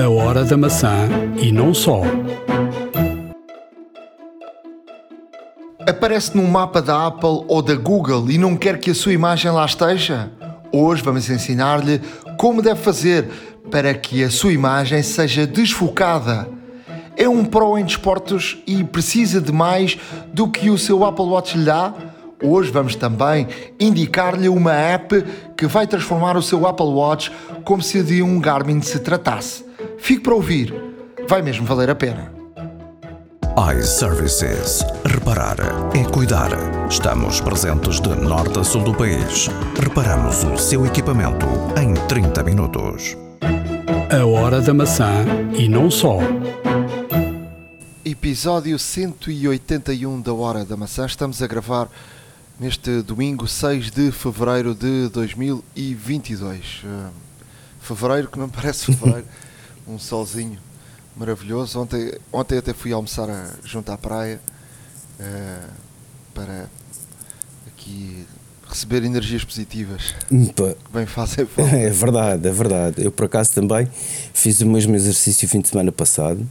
A hora da maçã e não só. Aparece num mapa da Apple ou da Google e não quer que a sua imagem lá esteja? Hoje vamos ensinar-lhe como deve fazer para que a sua imagem seja desfocada. É um pro em desportos e precisa de mais do que o seu Apple Watch lhe dá? Hoje vamos também indicar-lhe uma app que vai transformar o seu Apple Watch como se de um Garmin se tratasse. Fique para ouvir, vai mesmo valer a pena. iServices. Reparar é cuidar. Estamos presentes de norte a sul do país. Reparamos o seu equipamento em 30 minutos. A hora da maçã e não só. Episódio 181 da Hora da Maçã. Estamos a gravar neste domingo 6 de fevereiro de 2022. Uh, fevereiro que não parece fevereiro, um solzinho maravilhoso. Ontem, ontem até fui almoçar a, junto à praia uh, para aqui receber energias positivas Pá, bem fazem falta. É verdade, é verdade. Eu por acaso também fiz o mesmo exercício o fim de semana passado.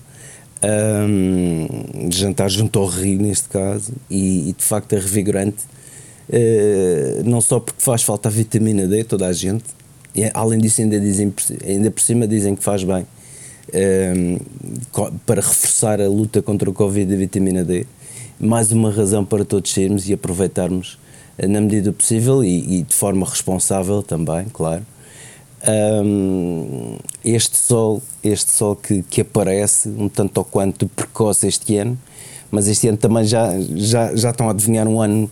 De jantar junto ao rio neste caso e, e de facto é revigorante eh, não só porque faz falta a vitamina D toda a gente e, além disso ainda, dizem, ainda por cima dizem que faz bem ahm, co- para reforçar a luta contra o Covid e a vitamina D mais uma razão para todos sairmos e aproveitarmos eh, na medida do possível e, e de forma responsável também, claro. Hum, este sol, este sol que, que aparece um tanto ou quanto precoce este ano, mas este ano também já, já, já estão a adivinhar um ano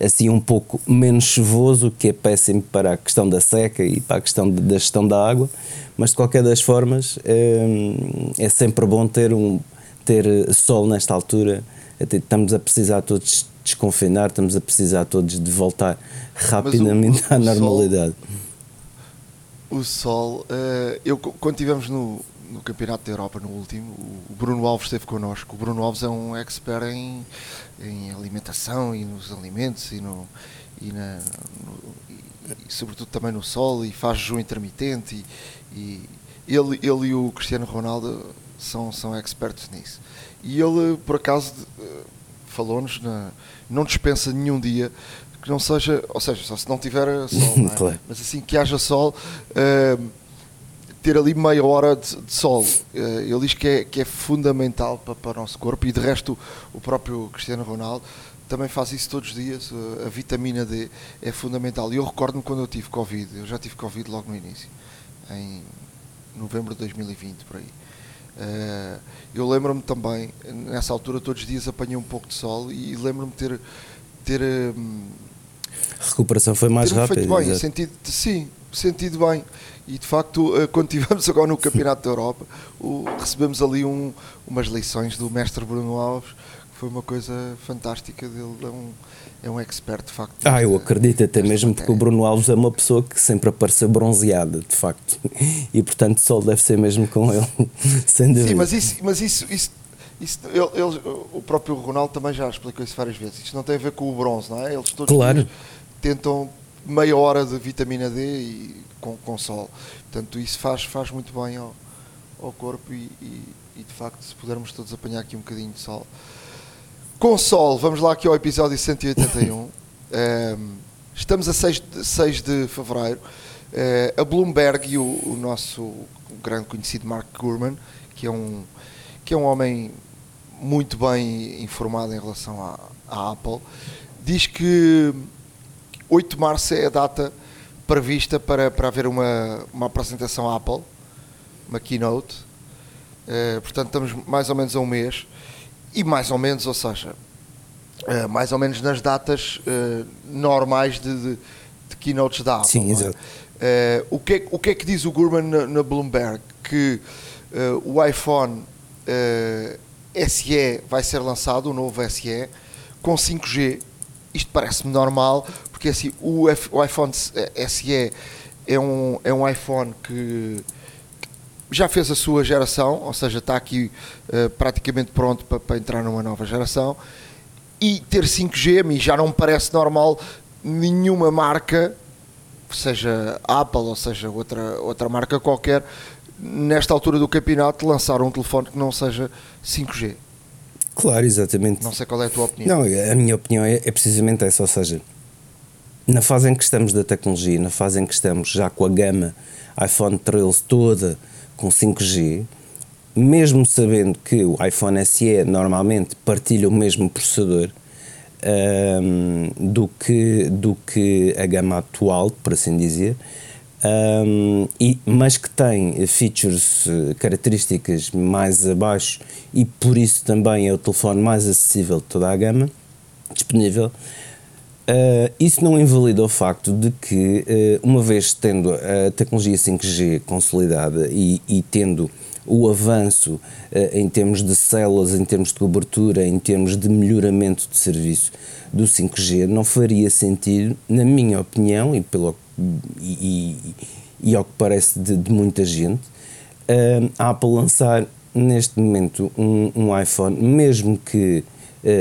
assim um pouco menos chuvoso, o que é péssimo para a questão da seca e para a questão de- da gestão da água, mas de qualquer das formas hum, é sempre bom ter, um, ter sol nesta altura, estamos a precisar todos desconfinar, estamos a precisar todos de voltar rapidamente o à sol- normalidade. O Sol, eh, eu co- quando estivemos no, no Campeonato da Europa, no último, o Bruno Alves esteve connosco. O Bruno Alves é um expert em, em alimentação e nos alimentos e, no, e, na, no- e- e sobretudo também no sol e faz jejum intermitente e, ele, ele e o Cristiano Ronaldo são, são expertos nisso. E ele, por acaso, eh, falou-nos, não dispensa nenhum dia que não seja, ou seja, só se não tiver sol, não é? Claro. mas assim que haja sol, eh, ter ali meia hora de, de sol. Eh, ele diz que é, que é fundamental para, para o nosso corpo e de resto o próprio Cristiano Ronaldo também faz isso todos os dias. eh, a vitamina D é fundamental. E eu recordo-me quando eu tive Covid, eu já tive Covid logo no início, em novembro de 2020, por aí. Eh, eu lembro-me também, nessa altura, todos os dias apanhei um pouco de sol e lembro-me ter. ter hum, A recuperação foi mais rápida. bem, sim, sentido bem. E de facto, eh, quando estivemos agora no Campeonato da Europa, o- recebemos ali um- umas lições do mestre Bruno Alves, que foi uma coisa fantástica dele. É um, é um expert, de facto. Ah, eu acredito até mesmo porque o matéria. Bruno Alves é uma pessoa que sempre apareceu bronzeada, de facto. E portanto, sol deve ser mesmo com ele, sem dúvida. Sim, mas isso, mas isso, isso, isso- ele- ele- o próprio Ronaldo também já explicou isso várias vezes. Isto não tem a ver com o bronze, não é? Eles todos os Claro. tentam meia hora de vitamina D e com, com sol. Portanto, isso faz, faz muito bem ao, ao corpo e, e- e, de facto, se pudermos todos apanhar aqui um bocadinho de sol. Com sol, vamos lá aqui ao episódio 181. Ehm, estamos a 6 de, 6 de fevereiro. Eh, a Bloomberg e o, o nosso grande conhecido Mark Gurman, que é um, que é um homem muito bem informado em relação à, à Apple, diz que 8 de março é a data prevista para, para haver uma, uma apresentação Apple, uma keynote. Eh, portanto, estamos mais ou menos a um mês. E mais ou menos, ou seja, eh, mais ou menos nas datas eh, normais de, de, de keynotes da Apple. Sim, é? exato. O, que é, o que é que diz o Gurman na, na Bloomberg? Que o iPhone SE vai ser lançado, o novo SE, com 5G. Isto parece-me normal, porque assim, o, F- o iPhone SE é um, é um iPhone que já fez a sua geração, ou seja, está aqui eh, praticamente pronto para, para entrar numa nova geração. E ter 5G a mim já não me parece normal nenhuma marca, seja Apple ou seja outra, outra marca qualquer, nesta altura do campeonato, lançar um telefone que não seja 5G. Claro, exatamente. Não sei qual é a tua opinião. Não, a minha opinião é, é precisamente essa, ou seja, na fase em que estamos da tecnologia, na fase em que estamos já com a gama iPhone 13 toda com 5G, mesmo sabendo que o iPhone SE normalmente partilha o mesmo processador um, do, que, do que a gama atual, por assim dizer, um, e, mas que tem features, eh, características mais abaixo e por isso também é o telefone mais acessível de toda a gama disponível. Uh, isso não invalida o facto de que, uh, uma vez tendo a tecnologia 5G consolidada e, e tendo o avanço uh, em termos de células, em termos de cobertura, em termos de melhoramento de serviço do 5G, não faria sentido, na minha opinião, e pelo e, e, e ao que parece de, de muita gente, a Apple lançar neste momento um, um iPhone, mesmo que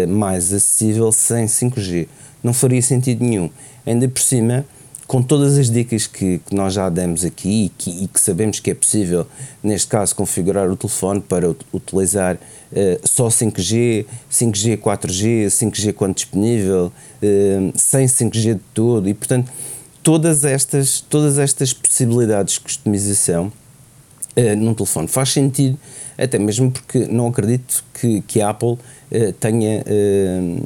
mais acessível, sem 5G. Não faria sentido nenhum. Ainda por cima, com todas as dicas que, que nós já demos aqui e que, e que, sabemos que é possível, neste caso, configurar o telefone para utilizar uh, só 5G, 5G, 4G, 5G quando disponível, uh, sem 5G de todo, e portanto todas estas, todas estas possibilidades de customização uh, num telefone faz sentido, até mesmo porque não acredito que, que a Apple uh, tenha uh,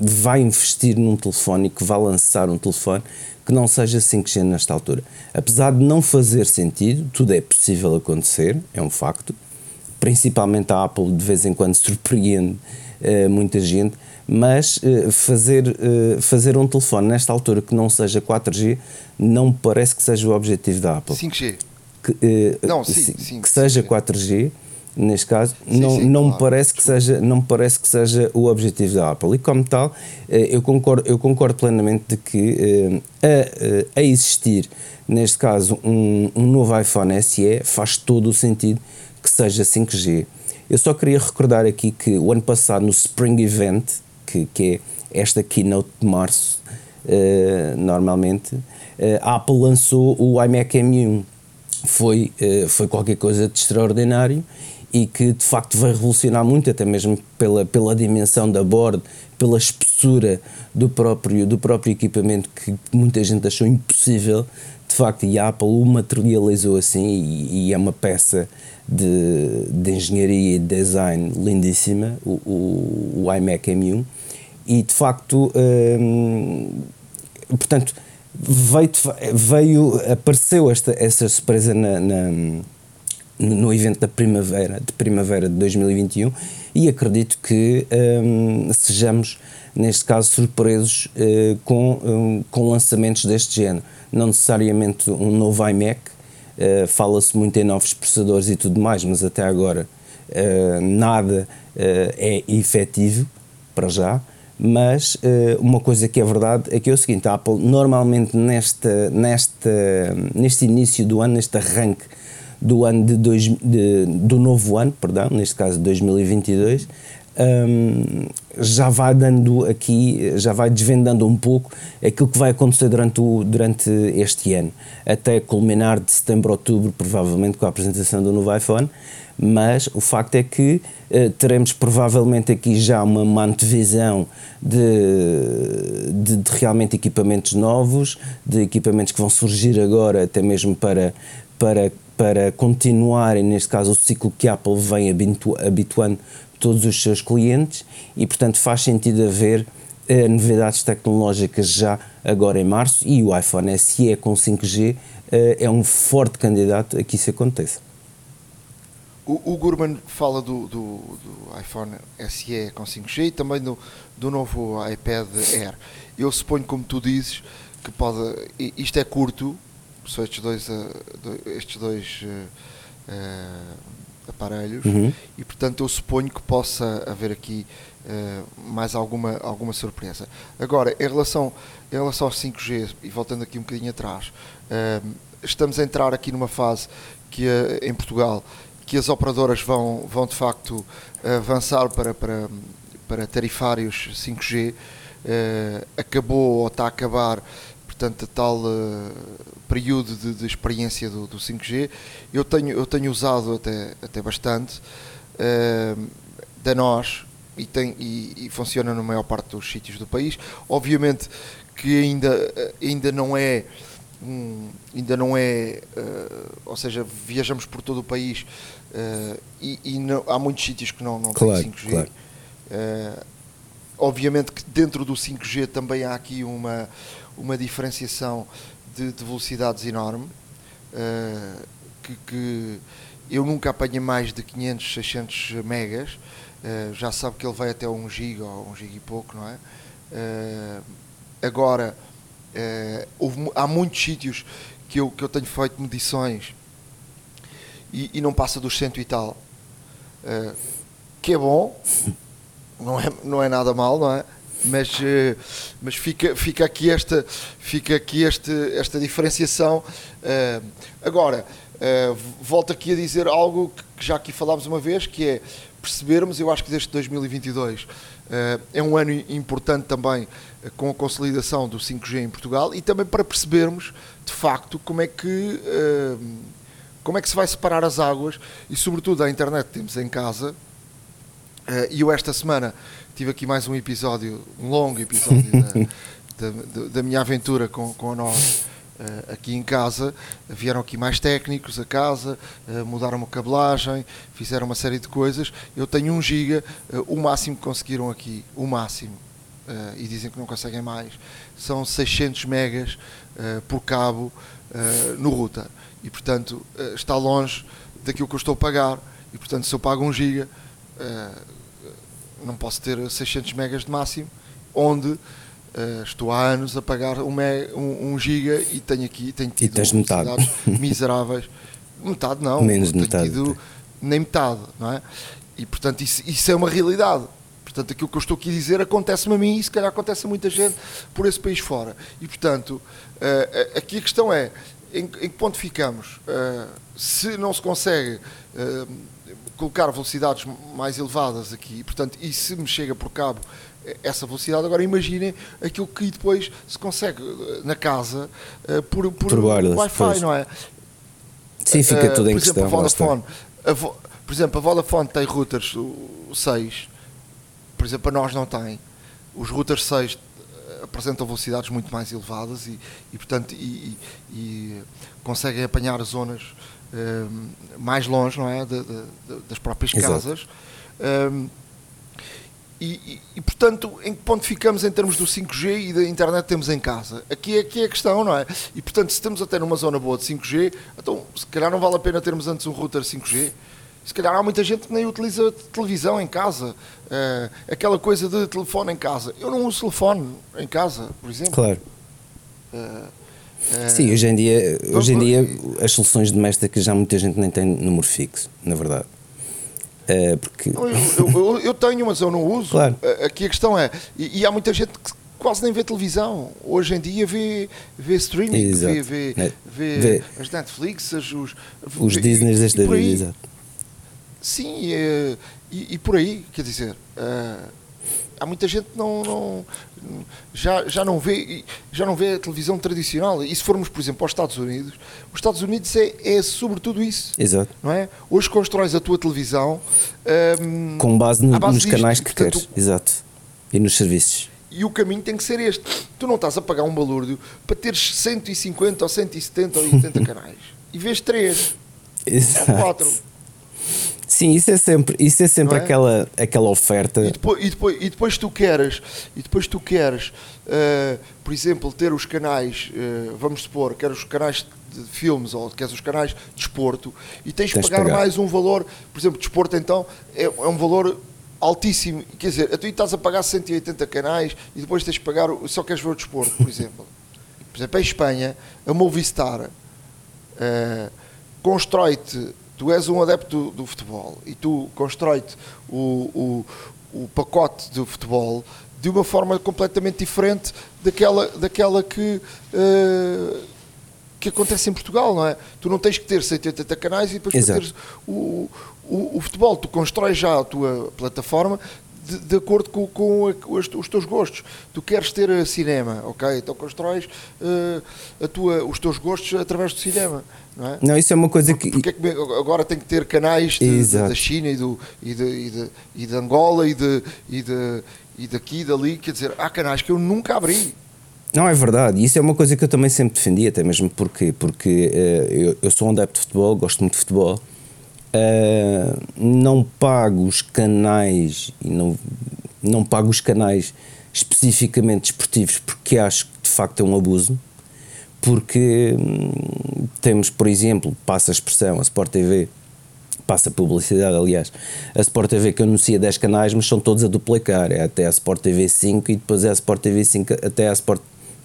vai investir num telefone que vá lançar um telefone que não seja 5G nesta altura. Apesar de não fazer sentido, tudo é possível acontecer, é um facto. Principalmente a Apple de vez em quando surpreende muita gente, mas fazer, fazer um telefone nesta altura que não seja 4G não parece que seja o objetivo da Apple. 5G. Que, uh, não, sim, sim, que seja 4G, neste caso, sim, não, sim, não, claro. me parece que seja, não me parece que seja o objetivo da Apple. E como tal, eu concordo, eu concordo plenamente de que a, a existir, neste caso, um, um novo iPhone SE faz todo o sentido que seja 5G. Eu só queria recordar aqui que o ano passado, no Spring Event, que, que é esta keynote de março, normalmente, a Apple lançou o iMac M1. Foi, uh, foi qualquer coisa de extraordinário e que de facto vai revolucionar muito, até mesmo pela, pela dimensão da board, pela espessura do próprio, do próprio equipamento que muita gente achou impossível, de facto, e a Apple o materializou assim e, e é uma peça de, de engenharia e design lindíssima, o, o, o iMac M1 e de facto, hum, portanto, veio, veio, apareceu esta, essa surpresa na, na, no evento da primavera, de primavera de 2021 e acredito que hum, sejamos, neste caso, surpresos uh, com, um, com lançamentos deste género. Não necessariamente um novo iMac, uh, fala-se muito em novos processadores e tudo mais, mas até agora uh, nada é efetivo para já mas uh, uma coisa que é verdade é que é o seguinte, a Apple normalmente nesta, nesta, neste início do ano, neste arranque do ano de, dois, de do novo ano, perdão, neste caso 2022, um, já vai dando aqui, já vai desvendando um pouco aquilo que vai acontecer durante, o, durante este ano, até culminar de setembro a outubro, provavelmente com a apresentação do novo iPhone, mas o facto é que uh, teremos provavelmente aqui já uma, uma antevisão de, de, de, realmente equipamentos novos, de equipamentos que vão surgir agora, até mesmo para, para, para continuarem, neste caso, o ciclo que a Apple vem habitu, habituando todos os seus clientes e, portanto, faz sentido haver uh, novidades tecnológicas já agora em março e o iPhone SE com 5G uh, eh, é um forte candidato a que isso aconteça. O, o Gurman fala do, do, do, iPhone SE com 5G e também do, do novo iPad Air. Eu suponho, como tu dizes, que pode. Isto é curto, são estes dois, uh, estes dois uh, uh, aparelhos, uhum. e portanto eu suponho que possa haver aqui mais alguma, alguma surpresa. Agora, em relação, em relação ao 5G, e voltando aqui um bocadinho atrás, estamos a entrar aqui numa fase que em Portugal que as operadoras vão, vão de facto avançar para, para, para tarifários 5G. Uh, eh, acabou ou está a acabar portanto, a tal uh, período de, de experiência do, do, 5G. Eu tenho, eu tenho usado até, até bastante uh, da nós e, tem, e, e, funciona na maior parte dos sítios do país. Obviamente que ainda, ainda não é. Hum, ainda não é, uh, ou seja, viajamos por todo o país e, e não, há muitos sítios que não, não claro, têm 5G. Claro. obviamente que dentro do 5G também há aqui uma, uma diferenciação de, de velocidades enorme, uh, que, que, eu nunca apanhei mais de 500, 600 megas, uh, já sabe que ele vai até 1 giga ou 1 giga e pouco, não é? Uh, agora, houve, há muitos sítios que eu, que eu tenho feito medições e, e não passa dos cento e tal, que é bom, não é, não é nada mal, não é? mas, eh, mas fica, fica aqui, esta, fica aqui este, esta diferenciação. Eh, agora, volto aqui a dizer algo que já aqui falámos uma vez, que é percebermos, eu acho que desde 2022 é um ano importante também com a consolidação do 5G em Portugal e também para percebermos de facto como é que como é que se vai separar as águas e sobretudo a internet que temos em casa e eu esta semana tive aqui mais um episódio, um longo episódio da, da, da, minha aventura com, com a nós uh, aqui em casa. Vieram aqui mais técnicos a casa, uh, mudaram a cabelagem, fizeram uma série de coisas. Eu tenho um giga, o máximo que conseguiram aqui, o máximo, e dizem que não conseguem mais, são 600 megas por cabo no router. E portanto está longe daquilo que eu estou a pagar. E portanto se eu pago um giga não posso ter 600 megas de máximo, onde uh, estou há anos a pagar um, mega, um, um giga e tenho aqui tenho tido miseráveis. metade não, Menos tenho metade. tido nem metade, não é? E portanto isso, isso é uma realidade. Portanto, aquilo que eu estou aqui a dizer acontece-me a mim e se calhar acontece a muita gente por esse país fora. E portanto, aqui a questão é em, em que ponto ficamos? Uh, se não se consegue uh, colocar velocidades mais elevadas aqui, portanto, e se me chega por cabo essa velocidade, agora imaginem aquilo que depois se consegue eh, na casa uh, por, por, por Wi-Fi, não é? Sim, fica tudo em por questão. Exemplo, a Vodafone, a Vo, por exemplo, a Vodafone tem routers 6, por exemplo, a nós não tem. Os routers 6 apresentam velocidades muito mais elevadas e, e portanto, e, e, e conseguem apanhar zonas Ehm, mais longe, não é? De, de, das próprias Exato. casas. Um, ehm, e, e, e, portanto, em que ponto ficamos em termos do 5G e da internet que temos em casa? Aqui, aqui é a questão, não é? E portanto, se estamos até numa zona boa de 5G, então se calhar não vale a pena termos antes um router 5G. Se calhar há muita gente que nem utiliza televisão em casa, uh, aquela coisa de telefone em casa. Eu não uso telefone em casa, por exemplo. Claro. Uh, Sim, hoje em dia, hoje em dia as soluções domésticas já muita gente nem tem número fixo, na verdade. Porque... Eu, eu, eu, tenho, mas eu não uso. Claro. Aqui a questão é, e, e, há muita gente que quase nem vê televisão. Hoje em dia vê, vê streaming, vê, vê, é. vê, vê, as Netflix, as, os, os vê, Disney desta vida, exato. Sim, e, e, por aí, quer dizer. Uh, há muita gente que não, não, já, já, não vê, já não vê a televisão tradicional. E se formos, por exemplo, aos Estados Unidos, os Estados Unidos é, é sobretudo isso. Exato. Não é? Hoje constróis a tua televisão um, com base, no, base nos disto, canais que portanto, queres. Exato. E nos serviços. E o caminho tem que ser este. Tu não estás a pagar um balúrdio para teres 150 ou 170 ou 80 canais. E vês 3 Exato. ou 4. Sim, isso é sempre, isso é sempre é? Aquela, aquela oferta. E depois, e, depois, e depois tu queres, e depois tu queres uh, por exemplo, ter os canais, uh, vamos supor, queres os canais de filmes ou queres os canais de desporto e tens que pagar, pagar, mais um valor, por exemplo, desporto então é, é um valor altíssimo, quer dizer, tu estás a pagar 180 canais e depois tens que pagar, só queres ver o desporto, por exemplo. Por exemplo, em Espanha, a Movistar uh, constrói-te tu és um adepto do, futebol e tu constrói-te o, o, o, pacote do futebol de uma forma completamente diferente daquela, daquela que, uh, que acontece em Portugal, não é? Tu não tens que ter 180 canais e depois teres o, o, o, futebol. Tu constróis já a tua plataforma de, de acordo com, com a- os, os teus gostos. Tu queres ter eh, cinema, ok? Então constróis eh, a tua, os teus gostos através do cinema, não é? Não, isso é uma coisa que. Porque é que agora tem que ter canais de- de- da China e, do, e, de, e, de, e de Angola e, de, e, de, e daqui e dali, quer dizer, há canais que eu nunca abri. Não, é verdade. Isso é uma coisa que eu também sempre defendi, até mesmo porque, porque eh, eu, eu sou um adepto de futebol, gosto muito de futebol. Eh, não pago os canais e não, não pago os canais especificamente desportivos porque acho que de facto é um abuso. Porque hum, temos, por exemplo, passa a expressão, a Sport TV, passa publicidade, aliás, a Sport TV que anuncia 10 canais, mas são todos a duplicar. É até a Sport TV 5 e depois é a Sport TV 5 até a Sport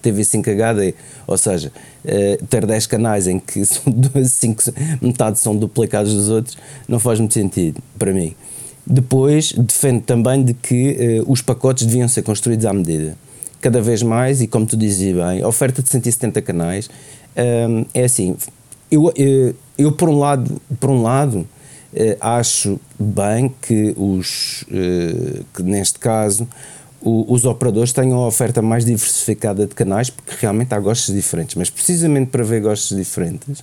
TV 5 HD. Ou seja, eh, ter 10 canais em que são cinco, metade são duplicados dos outros não faz muito sentido para mim. Depois, defendo também de que eh, os pacotes deviam ser construídos à medida. Cada vez mais, e como tu dizia bem, a oferta de 170 canais hum, é assim. Eu, eu, eu, por um lado, por um lado eh, acho bem que os eh, que neste caso o- os operadores tenham a oferta mais diversificada de canais porque realmente há gostos diferentes mas precisamente para ver gostos diferentes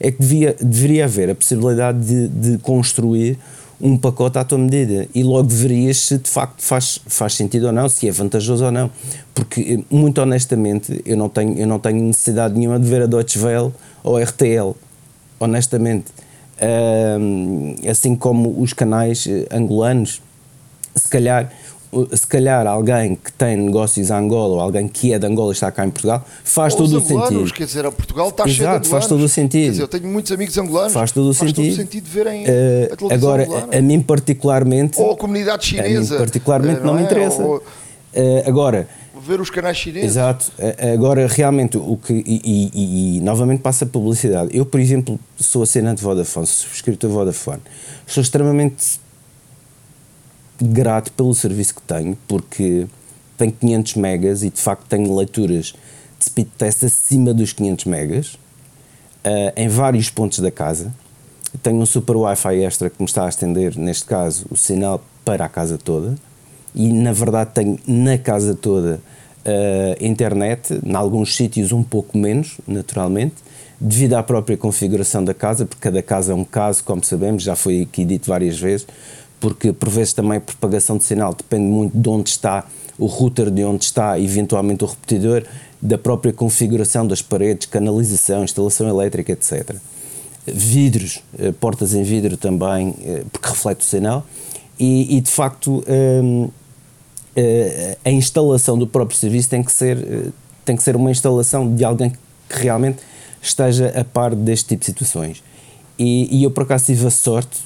é que devia, deveria haver a possibilidade de, de construir um pacote à tua medida e logo verias se de facto faz, faz sentido ou não, se é vantajoso ou não. Porque, muito honestamente, eu não tenho, eu não tenho necessidade nenhuma de ver a Deutsche Welle ou a RTL, honestamente. Ahm, assim como os canais eh, angolanos, se calhar, se calhar alguém que tem negócios em Angola ou alguém que é de Angola e está cá em Portugal, faz Ou os todo o angolanos, sentido. Quer dizer, a Portugal está cheio de Exato, angolanos. faz todo o sentido. Quer dizer, eu tenho muitos amigos angolanos. Faz todo o sentido. sentido verem Eh, a agora, angolana. a, a mim particularmente, Ou a comunidade a mim chinesa. particularmente eh, não, me é? interessa. Ou Eh, agora, ver os canais chineses. Exato. A- Agora, realmente, o que. E, e- e- novamente passa a publicidade. Eu, por exemplo, sou assinante Vodafone, sou subscritor Vodafone. Sou extremamente grato pelo serviço que tenho, porque tenho 500 megas e de facto tenho leituras de speed test acima dos 500 megas eh, em vários pontos da casa. Tenho um super Wi-Fi extra que me está a estender, neste caso, o sinal para a casa toda. E na verdade tenho na casa toda eh, internet, em alguns sítios um pouco menos, naturalmente, devido à própria configuração da casa, porque cada casa é um caso, como sabemos, já foi aqui dito várias vezes, porque por vezes também a propagação de sinal depende muito de onde está o router, de onde está eventualmente o repetidor, da própria configuração das paredes, canalização, instalação elétrica, etc vidros, eh, portas em vidro também, eh, porque reflete o sinal, e, e, de facto hum, eh, a instalação do próprio serviço tem que ser tem que ser uma instalação de alguém que realmente esteja a par deste tipo de situações. E, e eu por acaso tive a sorte,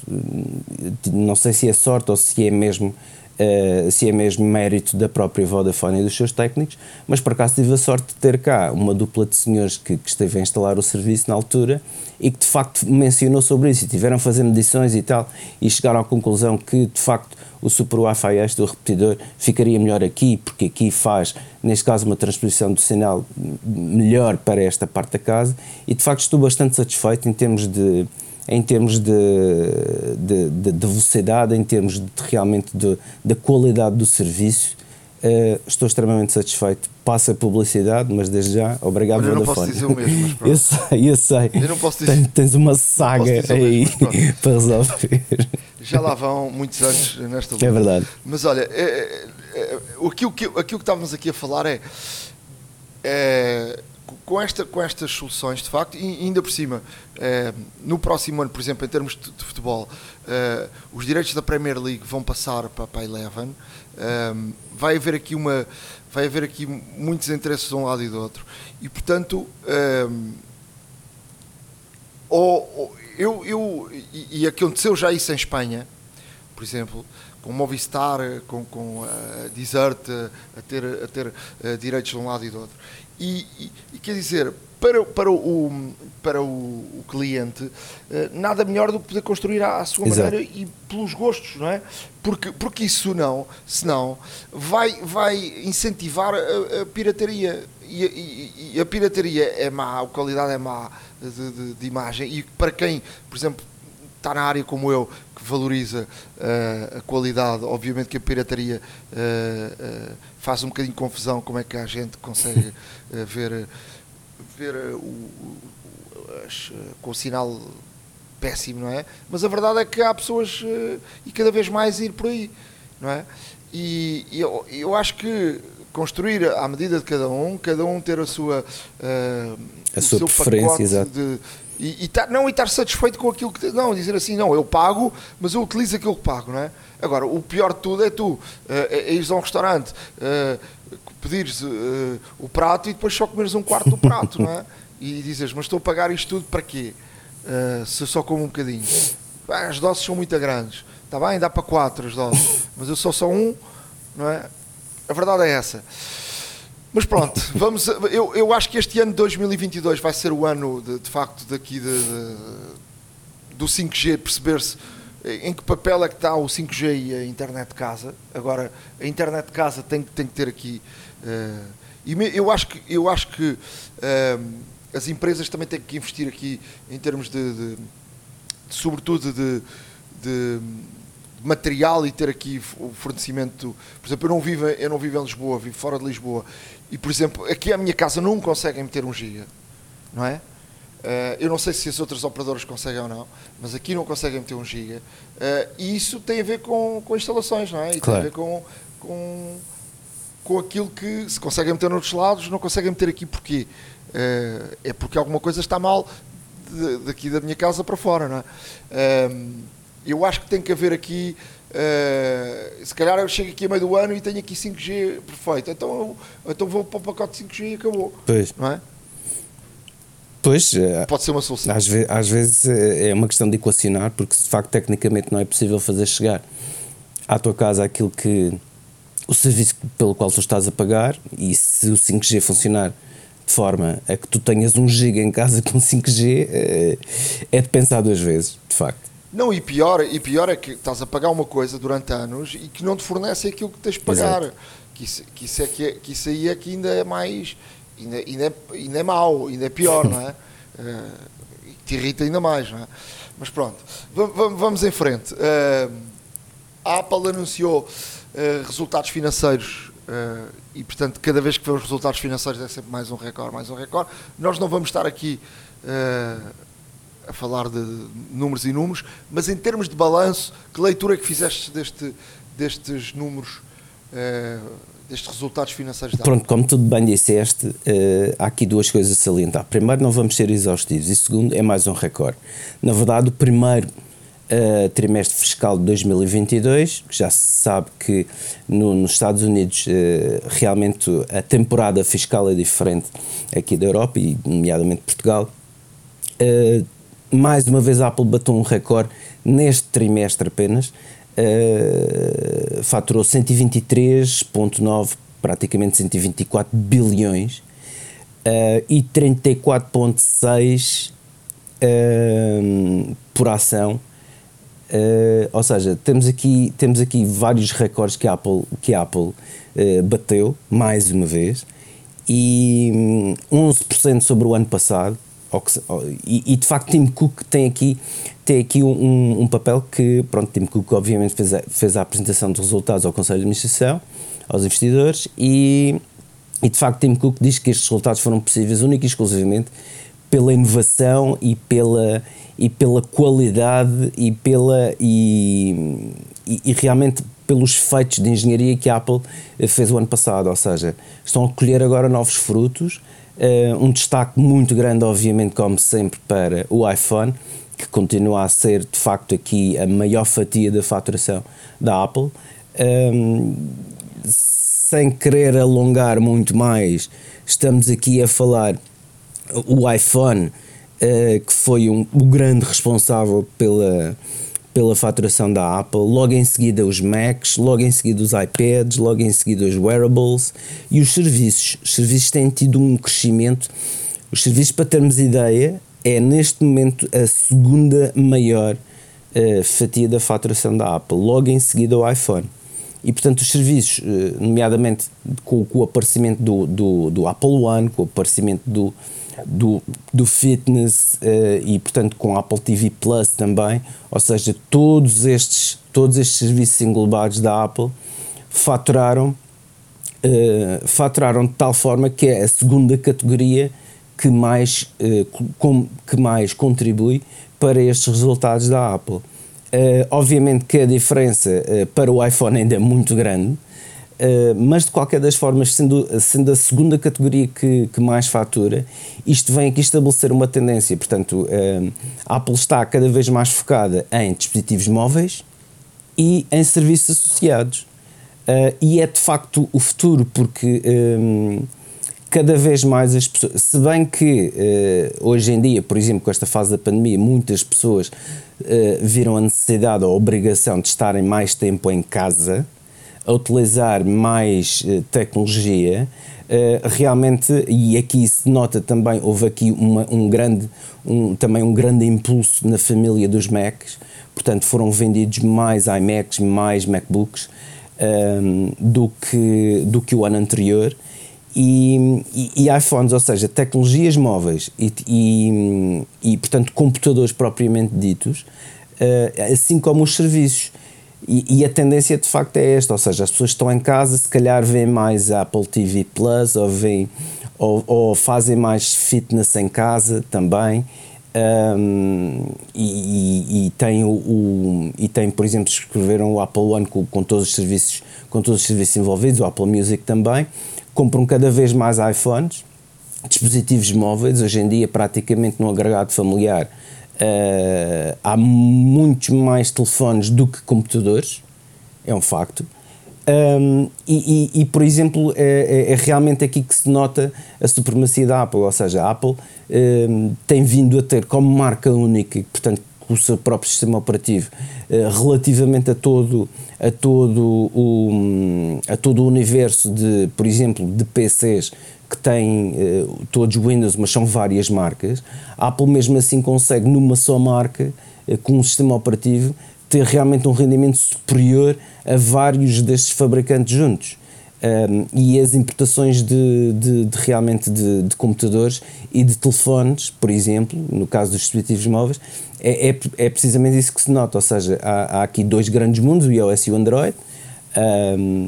não sei se é sorte ou se é mesmo eh, se é mesmo mérito da própria Vodafone e dos seus técnicos, mas por acaso tive a sorte de ter cá uma dupla de senhores que, que esteve a instalar o serviço na altura e que de facto mencionou sobre isso e tiveram a fazer medições e tal e chegaram à conclusão que de facto o Super Wi-Fi este do repetidor ficaria melhor aqui, porque aqui faz, neste caso, uma transposição do sinal melhor para esta parte da casa. E de facto estou bastante satisfeito em termos de em termos de, de, de, de velocidade, em termos de realmente da qualidade do serviço, eh, estou extremamente satisfeito. Passa a publicidade, mas desde já, obrigado Olha, eu não posso dizer o mesmo, mas pronto. eu sei, eu sei. Eu não posso dizer- Tens, tens uma saga aí mesmo, para resolver. Já lá vão muitos anos nesta luta. É verdade. Mas olha, é, é, é, aquilo, que, aquilo que estávamos aqui a falar é, é, com, esta, com estas soluções, de facto, e ainda por cima, é, no próximo ano, por exemplo, em termos de, de futebol, é, os direitos da Premier League vão passar para, para a Eleven. é, vai haver aqui uma vai haver aqui muitos interesses de um lado e do outro e portanto ou- ou- eu, eu, e, e aconteceu já isso em Espanha, por exemplo, com Movistar, com, com a Desert a ter, a ter eh, direitos de um lado e do outro. E, e- e quer dizer, para, para, o, para o, o cliente, eh, nada melhor do que poder construir à, à sua Exato. maneira e pelos gostos, não é? Porque, porque isso não, senão, vai, vai incentivar a, a pirataria. E, a- e- e a pirataria é má, a qualidade é má de, de- de imagem. E para quem, por exemplo, está na área como eu, que valoriza uh, a qualidade, obviamente que a pirataria uh, uh, faz um bocadinho de confusão como é que a gente consegue ver, ver o, as, com o sinal péssimo, não é? Mas a verdade é que há pessoas e cada vez mais ir por aí, não é? E, e eu, eu acho que construir à medida de cada um, cada um ter a sua, a sua preferência. De, e, e tar, não e estar satisfeito com aquilo que não dizer assim não eu pago mas eu utilizo aquilo que pago não é? Agora o pior de tudo é tu uh, é, é ires a um restaurante uh, pedires uh, o prato e depois só comeres um quarto do prato não é? E dizes mas estou a pagar isto tudo para quê? Uh, se eu só como um bocadinho. As doses são muito grandes. Está bem dá para quatro as doses mas eu só só um não é? A verdade é essa. Mas pronto, vamos. Eu, eu acho que este ano de 2022 vai ser o ano, de, de facto, daqui de, de, do 5G, perceber-se em que papel é que está o 5G e a internet de casa. Agora, a internet de casa tem, tem que ter aqui. Uh, e eu acho que, eu acho que uh, as empresas também têm que investir aqui em termos de, de, de sobretudo, de, de material e ter aqui o fornecimento. Por exemplo, eu não vivo, eu não vivo em Lisboa, vivo fora de Lisboa. E, por exemplo, aqui à minha casa não conseguem meter um giga, não é? Uh, eu não sei se as outras operadoras conseguem ou não, mas aqui não conseguem meter um giga. Uh, e isso tem a ver com, com instalações, não é? E claro. tem a ver com, com, com aquilo que se conseguem meter noutros lados, não conseguem meter aqui porquê? Uh, é porque alguma coisa está mal de, daqui da minha casa para fora, não é? Eu acho que tem que haver aqui. Uh, se calhar eu chego aqui a meio do ano e tenho aqui 5G perfeito. Então, então vou para o pacote 5G e acabou. Pois. Não é? Pois, eh, Pode ser uma solução. Às, ve às vezes eh, é uma questão de equacionar, porque de facto tecnicamente não é possível fazer chegar à tua casa aquilo que o serviço pelo qual tu estás a pagar e se o 5G funcionar de forma a que tu tenhas um giga em casa com 5G é de pensar duas vezes, de facto. Não, e pior, e pior é que estás a pagar uma coisa durante anos e que não te fornece aquilo que tens de pagar. Que isso, que, isso é que, é, que isso aí é que ainda é mais. Ainda, ainda, é, ainda é mau, ainda é pior, não é? Uh, te irrita ainda mais, não é? Mas pronto, vamos, vamos em frente. Uh, a Apple anunciou uh, resultados financeiros e, portanto, cada vez que vemos resultados financeiros é sempre mais um recorde, mais um recorde. Nós não vamos estar aqui a falar de números e números, mas em termos de balanço, que leitura é que fizeste deste, destes números, uh, destes resultados financeiros da Pronto, como tu bem disseste, uh, há aqui duas coisas a salientar. Primeiro, não vamos ser exaustivos, e segundo, é mais um recorde. Na verdade, o primeiro uh, trimestre fiscal de 2022, que já se sabe que no, nos Estados Unidos realmente a temporada fiscal é diferente aqui da Europa, e nomeadamente Portugal. Uh, mais uma vez a Apple bateu um recorde neste trimestre apenas, uh, faturou 123,9, praticamente 124 bilhões. Uh, e 34,6 uh, eh, por ação. Uh, ou seja, temos aqui, temos aqui vários recordes que a Apple, que a Apple bateu, mais uma vez, e um, 11% sobre o ano passado, e, e, de facto Tim Cook tem aqui, tem aqui um, um, papel que, pronto, Tim Cook obviamente fez a, fez a apresentação dos resultados ao Conselho de Administração, aos investidores e, e de facto Tim Cook diz que estes resultados foram possíveis única e exclusivamente pela inovação e pela, e pela qualidade e, pela, e, e, e realmente pelos feitos de engenharia que a Apple fez o ano passado, ou seja, estão a colher agora novos frutos, Uh, um destaque muito grande, obviamente, como sempre, para o iPhone, que continua a ser de facto aqui a maior fatia da faturação da Apple. Um, sem querer alongar muito mais, estamos aqui a falar o iPhone, uh, que foi um, o grande responsável pela pela faturação da Apple, logo em seguida os Macs, logo em seguida os iPads, logo em seguida os wearables e os serviços. Os serviços têm tido um crescimento. Os serviços, para termos ideia, é neste momento a segunda maior uh, fatia da faturação da Apple, logo em seguida o iPhone. e portanto os serviços, nomeadamente com, com o aparecimento do, do, do, Apple One, com o aparecimento do, do, do fitness e portanto com o Apple TV Plus também, ou seja, todos estes, todos estes serviços englobados da Apple faturaram uh, faturaram de tal forma que é a segunda categoria que mais, uh, com, que mais contribui para estes resultados da Apple. Obviamente que a diferença para o iPhone ainda é muito grande, mas de qualquer das formas, sendo, sendo a segunda categoria que, que mais fatura, isto vem aqui estabelecer uma tendência. Portanto, a Apple está cada vez mais focada em dispositivos móveis e em serviços associados. Uh, e é de facto o futuro, porque um, cada vez mais as pessoas. Se bem que uh, hoje em dia, por exemplo, com esta fase da pandemia, muitas pessoas uh, viram a necessidade ou a obrigação de estarem mais tempo em casa, a utilizar mais tecnologia. realmente, e aqui se nota também, houve aqui uma, um grande, um, também um grande impulso na família dos Macs, portanto foram vendidos mais iMacs, mais MacBooks, um, do, que, do que o ano anterior. E, e, e iPhones, ou seja, tecnologias móveis e, e, e portanto, computadores propriamente ditos, uh, assim como os serviços. E, e, a tendência de facto é esta, ou seja, as pessoas estão em casa, se calhar veem mais Apple TV Plus ou, veem, ou, ou fazem mais fitness em casa também. Um, e, e, tem o, o, e tem por exemplo escreveram o Apple One com, com, todos os serviços com todos os serviços envolvidos o Apple Music também. Compram cada vez mais iPhones dispositivos móveis. Hoje em dia praticamente no agregado familiar uh, há muitos mais telefones do que computadores é um facto. Um, e, e, e, por exemplo, é, é, é, realmente aqui que se nota a supremacia da Apple, ou seja, a Apple um, tem vindo a ter como marca única, portanto, o seu próprio sistema operativo, uh, relativamente a todo, a, todo o, a todo o universo de, por exemplo, de PCs que têm uh, todos Windows, mas são várias marcas, a Apple mesmo assim consegue numa só marca, uh, com um sistema operativo, ter realmente um rendimento superior a vários destes fabricantes juntos. Um, e as importações de, de, de realmente de, de, computadores e de telefones, por exemplo, no caso dos dispositivos móveis, é, é, é precisamente isso que se nota. Ou seja, há, há, aqui dois grandes mundos, o iOS e o Android. Um,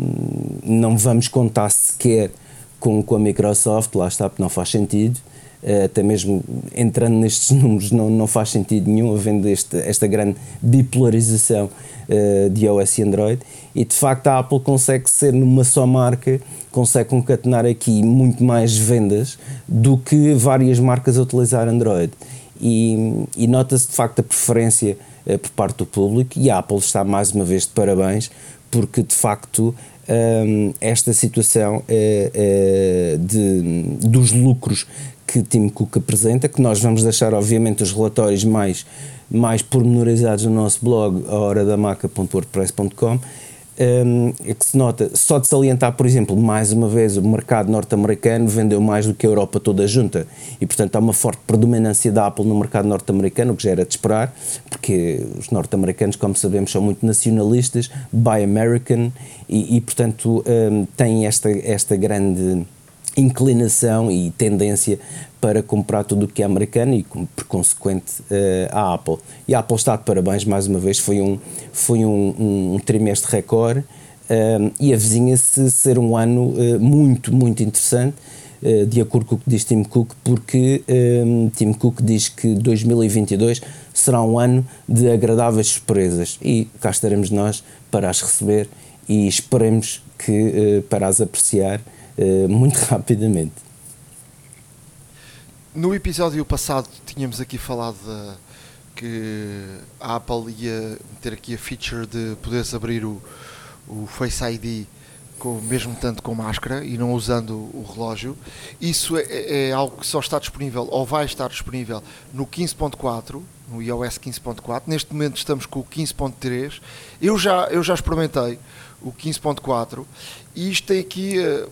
não vamos contar sequer com, com a Microsoft, lá está, porque não faz sentido. Eh, até mesmo entrando nestes números, não, não faz sentido nenhum, havendo este, esta grande bipolarização uh, de iOS e Android. E de facto a Apple consegue ser numa só marca, consegue concatenar aqui muito mais vendas do que várias marcas a utilizar Android. E, e nota-se de facto a preferência uh, por parte do público, e a Apple está mais uma vez de parabéns, porque de facto um, esta situação uh, de, dos lucros que Tim Cook apresenta, que nós vamos deixar, obviamente, os relatórios mais, mais pormenorizados no nosso blog, a horadamaca.wordpress.com, um, é que se nota, só de salientar, por exemplo, mais uma vez, o mercado norte-americano vendeu mais do que a Europa toda junta. E, portanto, há uma forte predominância da Apple no mercado norte-americano, o que já era de esperar, porque os norte-americanos, como sabemos, são muito nacionalistas, buy American e, e portanto, um, têm esta, esta grande inclinação e tendência para comprar tudo o que é americano e, por consequente, uh, a Apple. E a Apple está de parabéns mais uma vez, foi um, foi um, um trimestre recorde uh, e avizinha-se ser um ano uh, muito, muito interessante, de acordo com o que diz Tim Cook, porque Tim Cook diz que 2022 será um ano de agradáveis surpresas e cá estaremos nós para as receber e esperemos que para as apreciar eh, muito rapidamente. No episódio passado tínhamos aqui falado de, que a Apple ia ter aqui a feature de poderes abrir o, o Face ID com, mesmo tanto com máscara e não usando o relógio. Isso é, é, é algo que só está disponível ou vai estar disponível no 15.4, no iOS 15.4. Neste momento estamos com o 15.3. Eu já, eu já experimentei o 15.4 e isto tem aqui uh,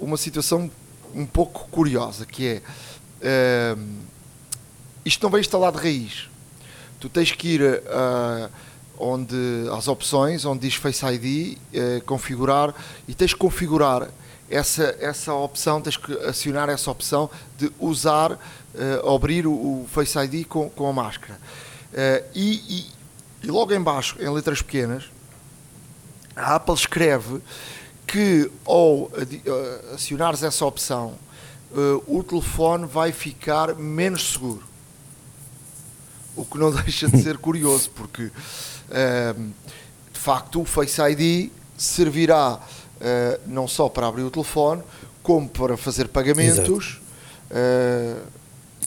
uma situação um pouco curiosa, que é uh, isto não vem instalado de raiz. Tu tens que ir uh, onde as opções, onde diz Face ID, uh, configurar, e tens que configurar essa, essa opção, tens que acionar essa opção de usar, uh, abrir o, o, Face ID com, com a máscara. E, e, e, logo em baixo, em letras pequenas, a Apple escreve que ao acionares essa opção, o telefone vai ficar menos seguro o que não deixa de ser curioso, porque uh, de facto o Face ID servirá uh, não só para abrir o telefone, como para fazer pagamentos.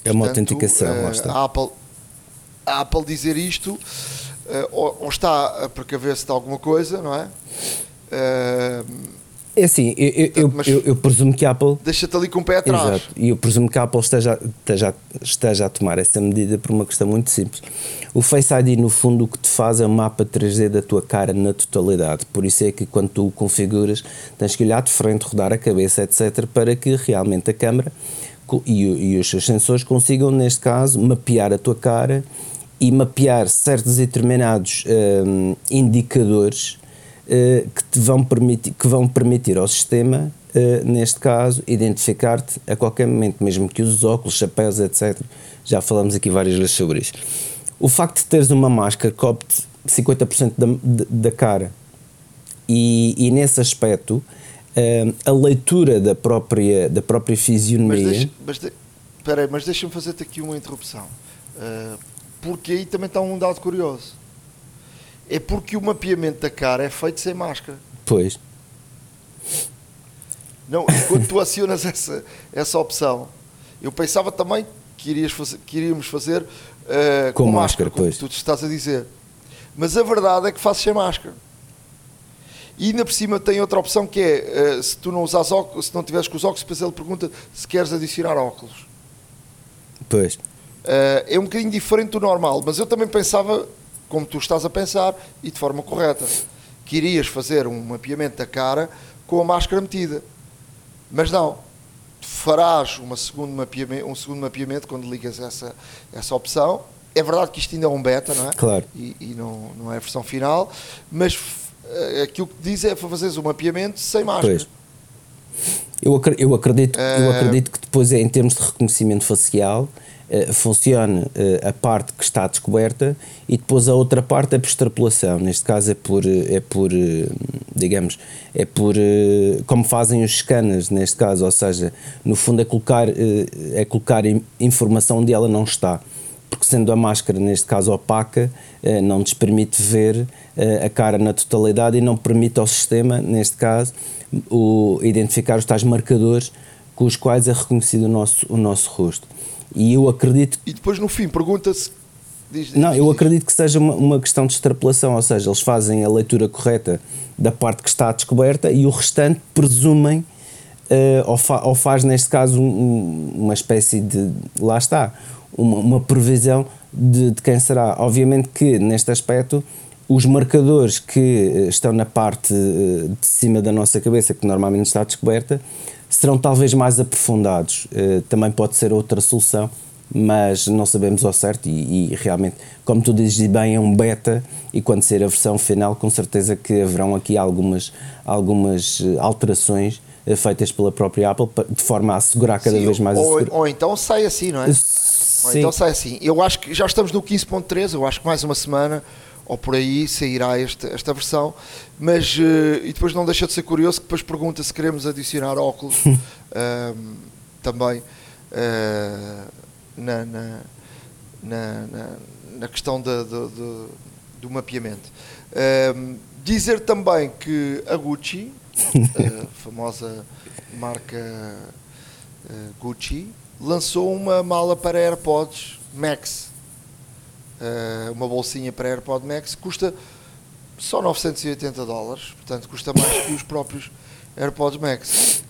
É uma portanto, autenticação, lá está. A Apple, a Apple dizer isto, ou, ou, está a precaver-se de alguma coisa, não é? É assim, eu, eu, eu, eu, presumo que a Apple. Deixa-te ali com o pé atrás. Exato, e eu presumo que a Apple esteja, esteja, esteja a tomar essa medida por uma questão muito simples. O Face ID, no fundo, o que te faz é um mapa 3D da tua cara na totalidade. Por isso é que quando tu o configuras, tens que olhar de frente, rodar a cabeça, etc., para que realmente a câmera e, e os seus sensores consigam, neste caso, mapear a tua cara e mapear certos determinados hum, indicadores eh, que, te vão permitir, que vão permitir ao sistema, uh, neste caso, identificar-te a qualquer momento, mesmo que uses óculos, chapéus, etc. Já falamos aqui várias vezes sobre isso. O facto de teres uma máscara cobre-te 50% da, da cara e, e nesse aspecto uh, a leitura da própria, da própria fisionomia. Mas, deixa, mas, de, peraí, mas deixa-me fazer-te aqui uma interrupção. Porque aí também está um dado curioso é porque o mapeamento da cara é feito sem máscara. Pois. Não, quando tu acionas essa, essa opção, eu pensava também que, fazer, que iríamos fazer uh, com, com, máscara, máscara como tu estás a dizer. Mas a verdade é que fazes sem máscara. E ainda por cima tem outra opção que é, uh, se tu não usas óculos, se não tiveres com os óculos, depois ele pergunta se queres adicionar óculos. Pois. Uh, é um bocadinho diferente do normal, mas eu também pensava como tu estás a pensar e de forma correta. Que irias fazer um mapeamento da cara com a máscara metida. Mas não. Farás uma segundo mapeamento, um segundo mapeamento quando ligas essa, essa opção. É verdade que isto ainda é um beta, não é? Claro. E, e não, não é a versão final, mas uh, aquilo que diz é fazeres o mapeamento sem máscara. Pois. Eu, eu, acredito, eu acredito que depois, é, em termos de reconhecimento facial, funcione uh, a parte que está descoberta e depois a outra parte é por extrapolação. Neste caso é por, é por digamos, é por como fazem os scanners, neste caso, ou seja, no fundo é colocar, é colocar informação onde ela não está. Porque sendo a máscara, neste caso, opaca, não nos permite ver a cara na totalidade e não permite ao sistema, neste caso, o, identificar os tais marcadores com os quais é reconhecido o nosso, o nosso rosto. E eu acredito. E depois no fim pergunta-se. Não, eu acredito que seja uma, uma, questão de extrapolação, ou seja, eles fazem a leitura correta da parte que está descoberta e o restante presumem, uh, ou, fa, ou, faz neste caso um, uma espécie de. Lá está, uma, uma previsão de, de, quem será. Obviamente que neste aspecto os marcadores que eh, estão na parte eh, de cima da nossa cabeça, que normalmente está descoberta, serão talvez mais aprofundados. Uh, também pode ser outra solução, mas não sabemos ao certo e, e, realmente, como tu dizes bem, é um beta e quando ser a versão final, com certeza que haverão aqui algumas, algumas eh, alterações uh, feitas pela própria Apple de forma a assegurar cada Sim, vez mais ou, a ou então sai assim, não é? Sim. Ou então sai assim. Eu acho que já estamos no 15.3, eu acho que mais uma semana ou por aí sairá esta, esta versão, mas uh, e depois não deixa de ser curioso que depois pergunta se queremos adicionar óculos uh, também uh, na, na, na, na, questão de, de, de, do mapeamento. dizer também que a Gucci, a famosa marca Gucci, lançou uma mala para AirPods Max uma bolsinha para AirPod Max custa só 980 dólares, portanto custa mais que os próprios AirPods Max.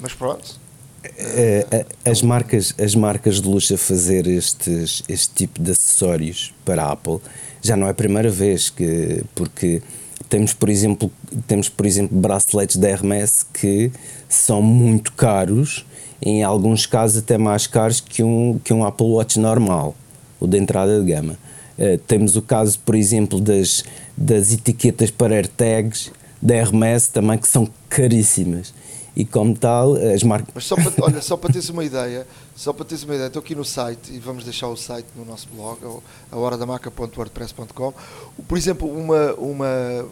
Mas pronto. Uh, as, marcas, as marcas de luxo a fazer estes, este tipo de acessórios para a Apple já não é a primeira vez que porque temos por exemplo temos por exemplo braceletes da Hermes que são muito caros em alguns casos até mais caros que um que um Apple Watch normal o de entrada de gama Uh, temos o caso, por exemplo, das, das etiquetas para AirTags da Hermes também, que são caríssimas. E como tal, as marcas. Mas só para, olha, só para teres uma ideia, só para teres uma ideia, estou aqui no site e vamos deixar o site no nosso blog, a horadamaca.wordpress.com. Por exemplo, uma, uma,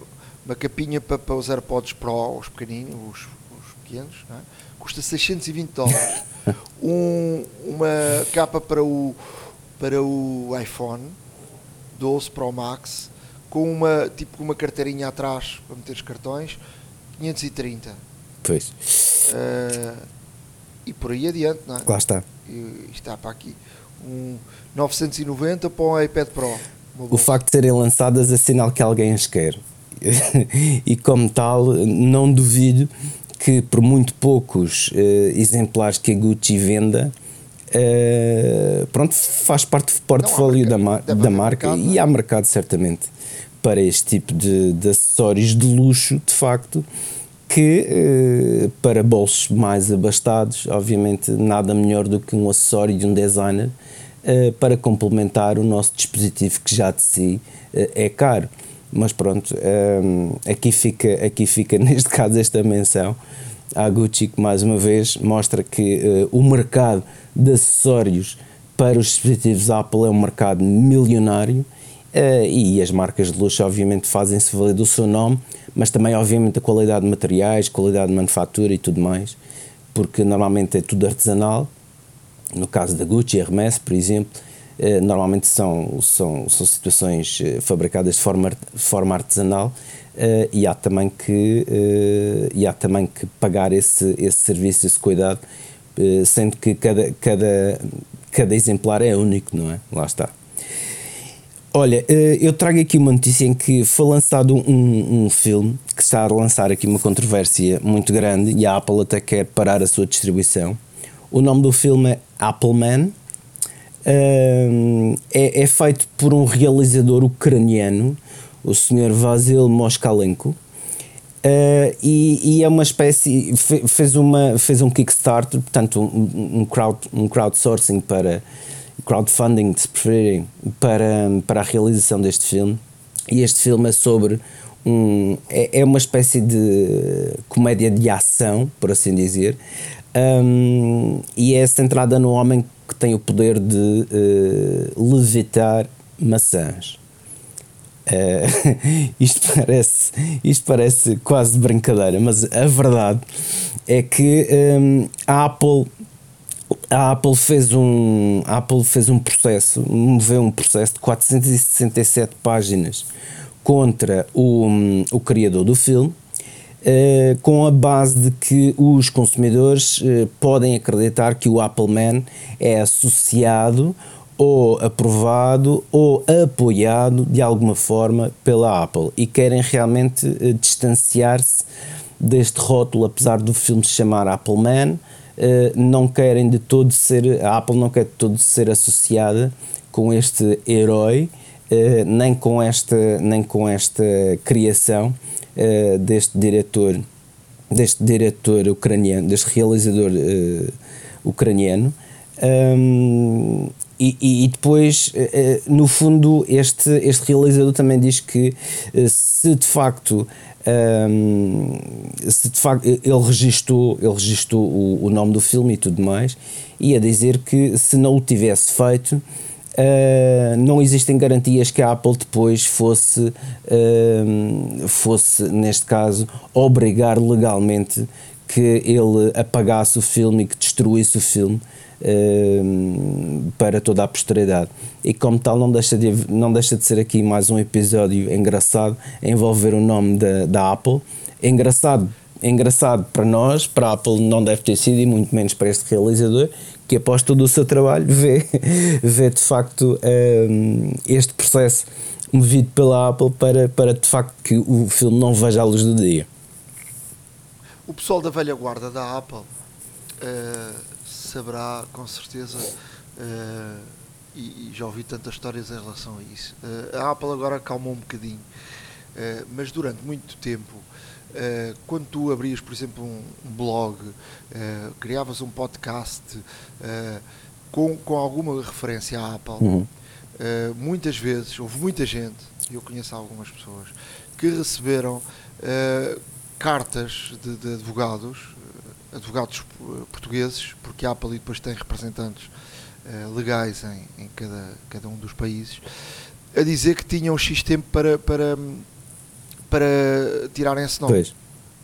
uma capinha para, para os AirPods Pro, os pequeninos, os, os pequenos, é? custa 620 dólares. um, uma capa para o, para o iPhone 12 Pro Max com uma tipo uma carteirinha atrás para meter os cartões 530 Pois. Uh, e por aí adiante, não é? Lá está. E, está para aqui. Um 990 para um iPad Pro. O facto de serem lançadas é sinal que alguém as quer. e como tal, não duvido que por muito poucos uh, exemplares que a Gucci venda, uh, pronto, faz parte do portfólio da, da marca mercado, e há mercado certamente para este tipo de, de acessórios de luxo, de facto, que eh, para bolsos mais abastados, obviamente nada melhor do que um acessório de um designer eh, para complementar o nosso dispositivo que já de si eh, é caro. Mas pronto, aqui fica, aqui fica neste caso esta menção à Gucci que mais uma vez mostra que o mercado de acessórios para os dispositivos Apple é um mercado milionário e as marcas de luxo obviamente fazem-se valer do seu nome mas também, obviamente, a qualidade de materiais, qualidade de manufatura e tudo mais, porque normalmente é tudo artesanal. No caso da Gucci, Hermes, por exemplo, eh, normalmente são, são, são situações eh, fabricadas de forma, de forma artesanal eh, e, há também que, e há também que pagar esse, esse serviço, esse cuidado, sendo que cada, cada, cada exemplar é único, não é? Lá está. Olha, eh, eu trago aqui uma notícia em que foi lançado um, um, filme que está a lançar aqui uma controvérsia muito grande e a Apple até quer parar a sua distribuição. O nome do filme é Appleman. É, é feito por um realizador ucraniano, o Sr. Vasil Moskalenko. Uh, e, e, é uma espécie fez uma fez um Kickstarter portanto um, um, crowd, um crowdsourcing para crowdfunding, se preferirem, para, para a realização deste filme. E este filme é sobre um. É, é uma espécie de comédia de ação, por assim dizer, um, e é centrada no homem que tem o poder de uh, levitar maçãs. Uh, isto, parece, isto parece quase brincadeira, mas a verdade é que um, a Apple a Apple fez um a Apple fez um processo, moveu um processo de 467 páginas contra o, o criador do filme, eh, com a base de que os consumidores eh, podem acreditar que o Apple Man é associado ou aprovado ou apoiado de alguma forma pela Apple e querem realmente eh, distanciar-se deste rótulo, apesar do filme se chamar Apple Man eh, não querem de todo ser, a Apple não quer de todo ser associada com este herói, uh, nem, com esta, nem com esta criação uh, deste diretor, deste diretor ucraniano, deste realizador ucraniano. Um, e, e, depois, no fundo, este, este realizador também diz que se de facto um, se de facto ele registou, ele registou o, o, nome do filme e tudo mais, e a dizer que se não o tivesse feito, uh, não existem garantias que a Apple depois fosse, uh, fosse, neste caso, obrigar legalmente que ele apagasse o filme e que destruísse o filme para toda a posteridade. E como tal, não deixa, de, não deixa de ser aqui mais um episódio engraçado a envolver o nome da, da Apple. engraçado, engraçado para nós, para a Apple não deve ter sido, e muito menos para este realizador, que após todo o seu trabalho vê, vê de facto um, este processo movido pela Apple para, para de facto que o filme não veja a luz do dia. O pessoal da velha guarda da Apple uh, saberá com certeza uh, e, e, já ouvi tantas histórias em relação a isso. Uh, a Apple agora acalmou um bocadinho, uh, mas durante muito tempo, quando tu abrias, por exemplo, um, um blog, criavas um podcast com, com alguma referência à Apple, uhum. uh, muitas vezes, houve muita gente, e eu conheço algumas pessoas, que receberam cartas de, de advogados, advogados portugueses, porque a Apple depois tem representantes legais em, em, cada, cada um dos países, a dizer que tinham X tempo para, para, para tirarem esse nome. Pois.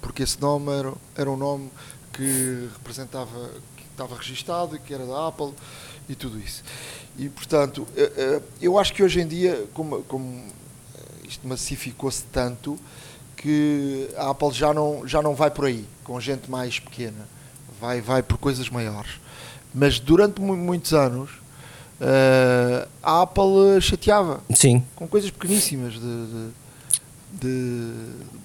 Porque esse nome era, era um nome que representava, que estava registado e que era da Apple e tudo isso. E, portanto, eh, eh, eu acho que hoje em dia, como, como isto massificou-se tanto, que a Apple já não, já não vai por aí, com gente mais pequena, vai, vai por coisas maiores. Mas durante muitos anos, uh, a Apple chateava Sim. com coisas pequeníssimas de, de, de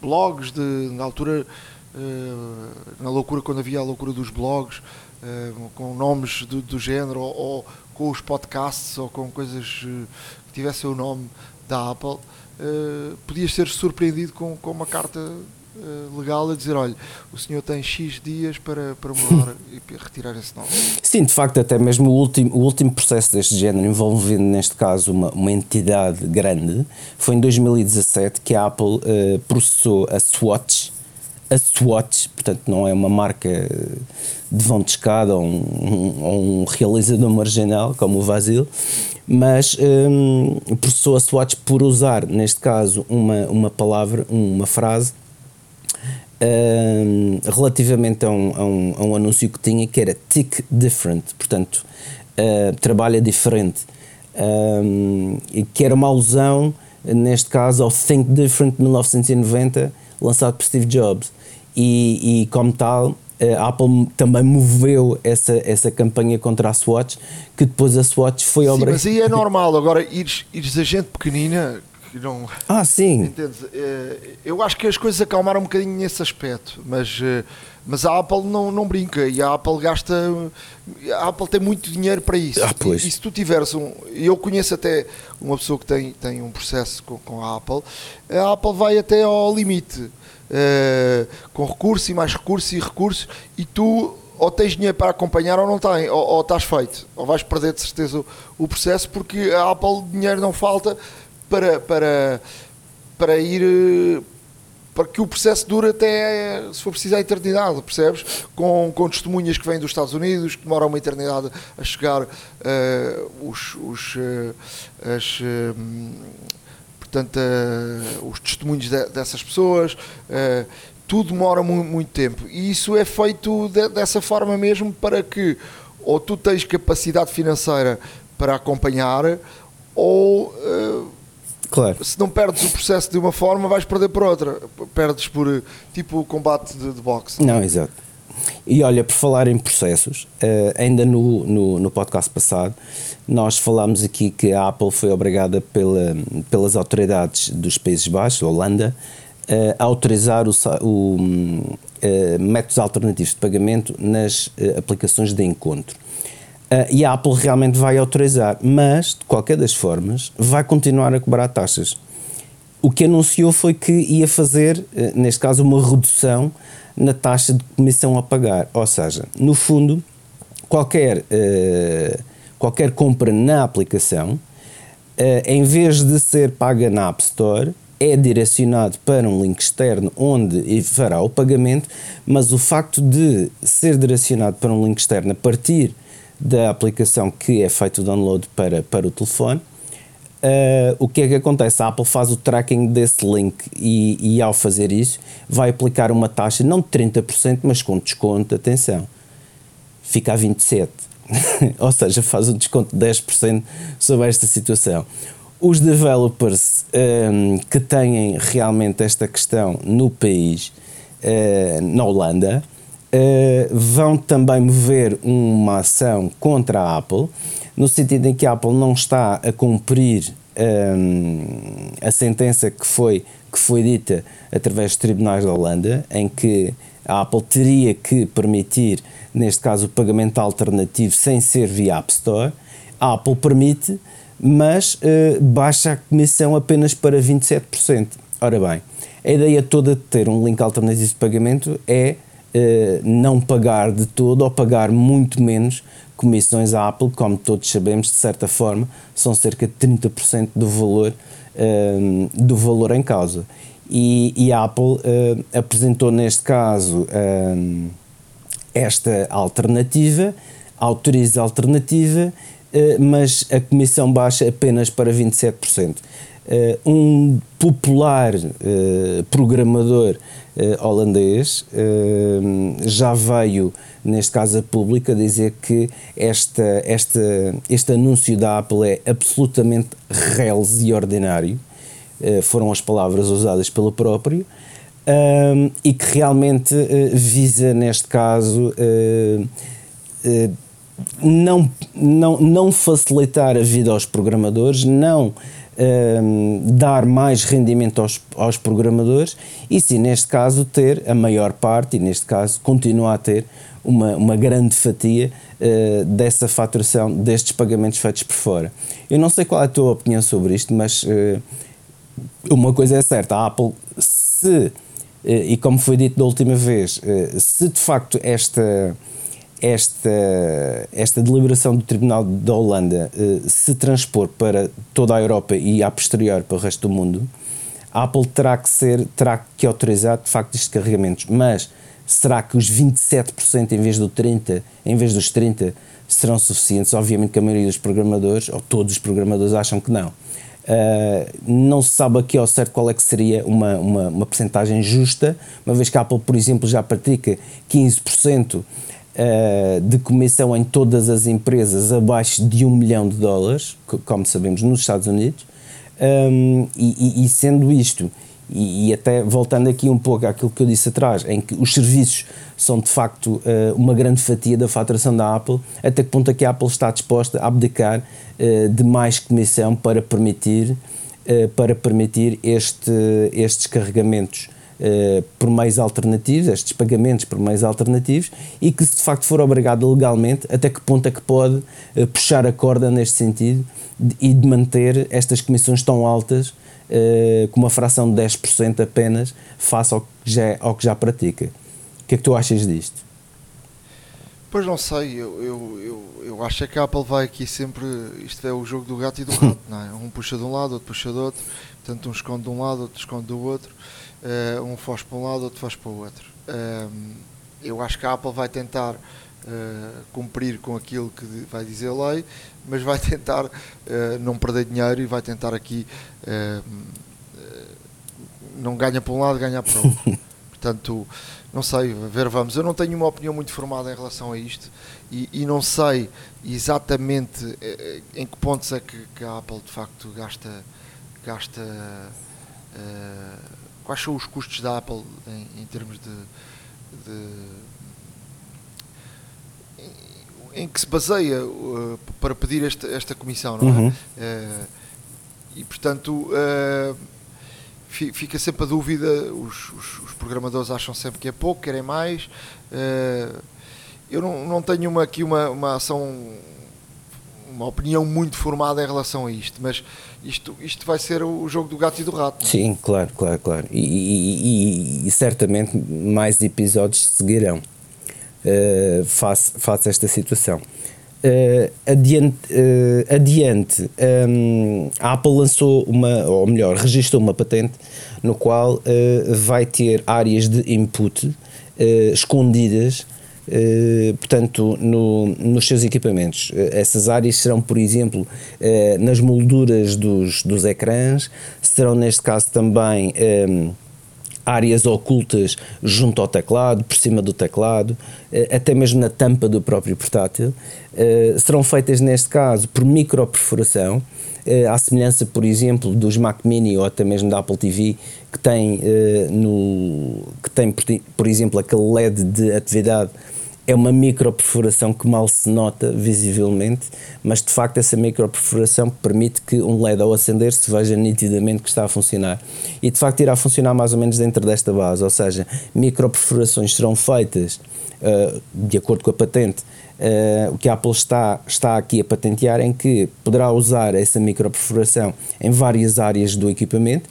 blogs, de, na altura, uh, na loucura, quando havia a loucura dos blogs, uh, com nomes do, do género, ou, ou, com os podcasts, ou com coisas que tivessem o nome da Apple, podias ser surpreendido com, com uma carta uh, legal a dizer, olha, o senhor tem X dias para, para mudar e retirar esse nome. Sim, de facto, até mesmo o último, o último processo deste género, envolvendo neste caso uma, uma entidade grande, foi em 2017 que a Apple uh, processou a Swatch, a Swatch, portanto não é uma marca de vão de escada ou um, um, um realizador marginal como o Vasil, mas um, processou a Swatch por usar, neste caso, uma, uma palavra, uma frase relativamente a um, a, um, a um, anúncio que tinha que era tick different, portanto, uh, trabalha diferente, um, que era uma alusão, neste caso, ao Think Different 1990, lançado por Steve Jobs. E, e como tal, a Apple também moveu essa, essa campanha contra a Swatch, que depois a Swatch foi obrigada. Mas aí é normal, agora ires, ires a gente pequenina que não. Ah, sim. Entendes? Eh, eu acho que as coisas acalmaram um bocadinho nesse aspecto, mas, eh, mas a Apple não, não brinca e a Apple gasta. A Apple tem muito dinheiro para isso. Ah, pois. E, e se tu tiveres um. Eu conheço até uma pessoa que tem, tem um processo com, com a Apple, a Apple vai até ao limite. Uh, com recurso e mais recurso e recursos, e tu ou tens dinheiro para acompanhar ou não tens, ou, ou estás feito, ou vais perder de certeza o, o processo, porque a Apple dinheiro não falta, para, para, para ir para que o processo dure até, se for preciso, a eternidade, percebes? Com, com testemunhas que vêm dos Estados Unidos, que demoram uma eternidade a chegar uh, os, os, uh, as, uh, portanto, os testemunhos de, dessas pessoas, tudo demora muito, muito, tempo. E isso é feito de, dessa forma mesmo para que ou tu tens capacidade financeira para acompanhar ou Claro. Se não perdes o processo de uma forma, vais perder por outra. Perdes por tipo o combate de, de boxe. Não, exato. E olha, por falar em processos, uh, ainda no, no, no, podcast passado, nós falámos aqui que a Apple foi obrigada pela, pelas autoridades dos Países Baixos, Holanda, uh, a autorizar o, o uh, métodos alternativos de pagamento nas aplicações de encontro. Uh, e a Apple realmente vai autorizar, mas de qualquer das formas vai continuar a cobrar taxas. O que anunciou foi que ia fazer, uh, neste caso, uma redução na taxa de comissão a pagar. Ou seja, no fundo, qualquer, uh, qualquer compra na aplicação, em vez de ser paga na App Store, é direcionado para um link externo onde fará o pagamento, mas o facto de ser direcionado para um link externo a partir da aplicação que é feito o download para, para o telefone. Uh, o que é que acontece? A Apple faz o tracking desse link e, e, ao fazer isso vai aplicar uma taxa não de 30%, mas com desconto, atenção, fica a 27%. Ou seja, faz um desconto de 10% sobre esta situação. Os developers um, que têm realmente esta questão no país, uh, na Holanda, uh, vão também mover uma ação contra a Apple, no sentido em que a Apple não está a cumprir um, eh, a sentença que foi, que foi dita através dos tribunais da Holanda, em que a Apple teria que permitir, neste caso, o pagamento alternativo sem ser via App Store. A Apple permite, mas uh, baixa a comissão apenas para 27%. Ora bem, a ideia toda de ter um link alternativo de pagamento é não pagar de todo ou pagar muito menos comissões à Apple, como todos sabemos, de certa forma, são cerca de 30% do valor, do valor em causa. E, e a Apple apresentou neste caso esta alternativa, autoriza a alternativa, eh, mas a comissão baixa apenas para 27%. Eh, um popular eh, programador holandês já veio, neste caso a pública, dizer que esta, esta, este anúncio da Apple é absolutamente reles e ordinário. foram as palavras usadas pelo próprio e que realmente visa, neste caso, não, não, não facilitar a vida aos programadores, não dar mais rendimento aos, aos programadores e sim, neste caso, ter a maior parte, e neste caso, continuar a ter uma, uma grande fatia uh, dessa faturação, destes pagamentos feitos por fora. Eu não sei qual é a tua opinião sobre isto, mas uh, uma coisa é certa: a Apple, se eh, e como foi dito da última vez, se de facto esta, esta, esta deliberação do Tribunal da Holanda eh, se transpor para toda a Europa e a posterior para o resto do mundo, a Apple terá que ser, terá que autorizar de facto estes carregamentos, mas será que os 27% em vez do 30, em vez dos 30 serão suficientes? Obviamente que a maioria dos programadores, ou todos os programadores acham que não. Uh, não se sabe aqui ao certo qual é que seria uma, uma, uma percentagem justa, uma vez que a Apple, por exemplo, já pratica 15% uh, de comissão em todas as empresas abaixo de um milhão de dólares, como sabemos, nos Estados Unidos, um, e, e, sendo isto e, e, até voltando aqui um pouco àquilo que eu disse atrás, em que os serviços são de facto uh, uma grande fatia da faturação da Apple, até que ponto é que a Apple está disposta a abdicar uh, de mais comissão para permitir, para permitir este, estes carregamentos por meios alternativos, estes pagamentos por meios alternativos, e que se de facto for obrigado legalmente, até que ponto é que pode puxar a corda neste sentido de, e de manter estas comissões tão altas uh, com uma fração de 10% apenas face ao que, já, ao que já pratica. O que é que tu achas disto? Pois não sei, eu, eu, eu, eu acho que a Apple vai aqui sempre. Isto é o jogo do gato e do rato, não é? Um puxa de um lado, outro puxa do outro, portanto, um esconde de um lado, outro esconde do outro, uh, um foge para um lado, outro foge para o outro. Uh, eu acho que a Apple vai tentar uh, cumprir com aquilo que vai dizer a lei, mas vai tentar uh, não perder dinheiro e vai tentar aqui uh, não ganha para um lado, ganha para o outro. Portanto, não sei, ver vamos. Eu não tenho uma opinião muito formada em relação a isto e, e não sei exatamente em que pontos é que, que, a Apple de facto gasta, gasta quais são os custos da Apple em, em termos de, de em que se baseia uh, para pedir esta, esta comissão, não é? Uhum. Uh, e portanto uh, fica sempre a dúvida, os, os, os, programadores acham sempre que é pouco, querem mais. eu não, não tenho uma, aqui uma, uma ação, uma opinião muito formada em relação a isto, mas isto, isto vai ser o jogo do gato e do rato. É? Sim, claro, claro, claro. E, e, e, certamente mais episódios seguirão uh, face, face a esta situação. Uh, adiante, uh, adiante um, a Apple lançou uma, ou melhor, registrou uma patente no qual uh, vai ter áreas de input escondidas, portanto, no, nos seus equipamentos. essas áreas serão, por exemplo, nas molduras dos, dos ecrãs, serão neste caso também. Áreas ocultas junto ao teclado, por cima do teclado, eh, até mesmo na tampa do próprio portátil. Eh, serão feitas, neste caso, por microperfuração, eh, à semelhança, por exemplo, dos Mac Mini ou até mesmo da Apple TV, que tem, no, que tem por exemplo, aquele LED de atividade é uma microperfuração que mal se nota visivelmente, mas de facto essa microperfuração permite que um LED ao acender se veja nitidamente que está a funcionar. E de facto irá funcionar mais ou menos dentro desta base, ou seja, microperfurações serão feitas uh, de acordo com a patente. Uh, o que a Apple está, está aqui a patentear em que poderá usar essa microperfuração em várias áreas do equipamento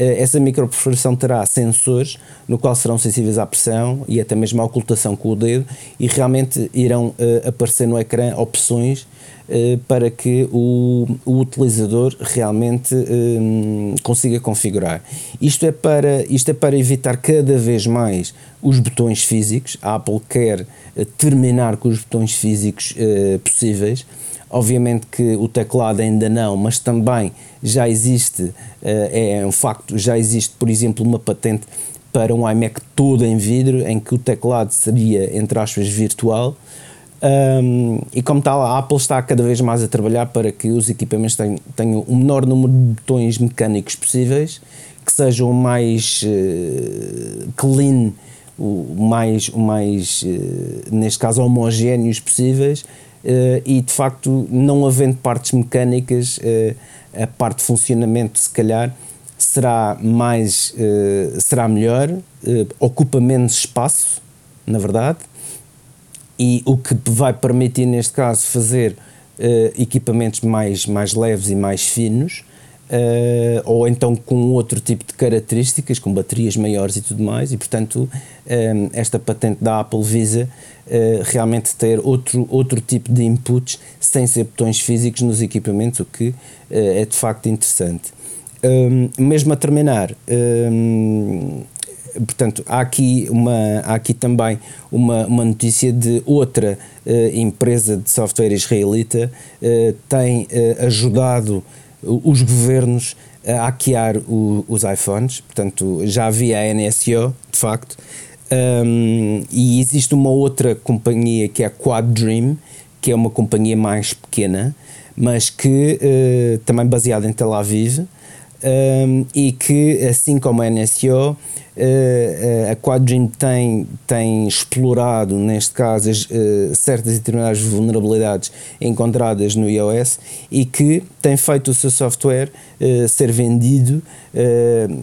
essa microperfuração terá sensores no qual serão sensíveis à pressão e até mesmo à ocultação com o dedo e realmente irão aparecer no ecrã opções para que o, o utilizador realmente um, consiga configurar. Isto é, para, isto é para evitar cada vez mais os botões físicos. A Apple quer terminar com os botões físicos uh, possíveis. Obviamente que o teclado ainda não, mas também já existe, uh, é um facto, já existe, por exemplo, uma patente para um iMac todo em vidro, em que o teclado seria, entre aspas, virtual. Um, e como tal, a Apple está cada vez mais a trabalhar para que os equipamentos tenham, tenham o menor número de botões mecânicos possíveis, que sejam o mais uh, clean, o mais, o mais uh, neste caso, homogéneos possíveis, e de facto, não havendo partes mecânicas, a parte de funcionamento, se calhar, será mais será melhor, ocupa menos espaço, na verdade e o que vai permitir, neste caso, fazer equipamentos mais, mais leves e mais finos, uh, ou então com outro tipo de características, com baterias maiores e tudo mais, e portanto, um, esta patente da Apple visa uh, realmente ter outro, outro tipo de inputs sem ser botões físicos nos equipamentos, o que é de facto interessante. Um, mesmo a terminar, um, portanto, há aqui, uma, há aqui também uma, uma notícia de outra uh, empresa de software israelita uh, tem uh, ajudado os governos a hackear o, os iPhones, portanto, já havia a NSO, de facto, um, e existe uma outra companhia que é a Quad Dream, que é uma companhia mais pequena, mas que também baseada em Tel Aviv, um, e que, assim como a NSO, uh, a Quadrim tem, tem explorado, neste caso, uh, certas e determinadas vulnerabilidades encontradas no iOS e que tem feito o seu software ser vendido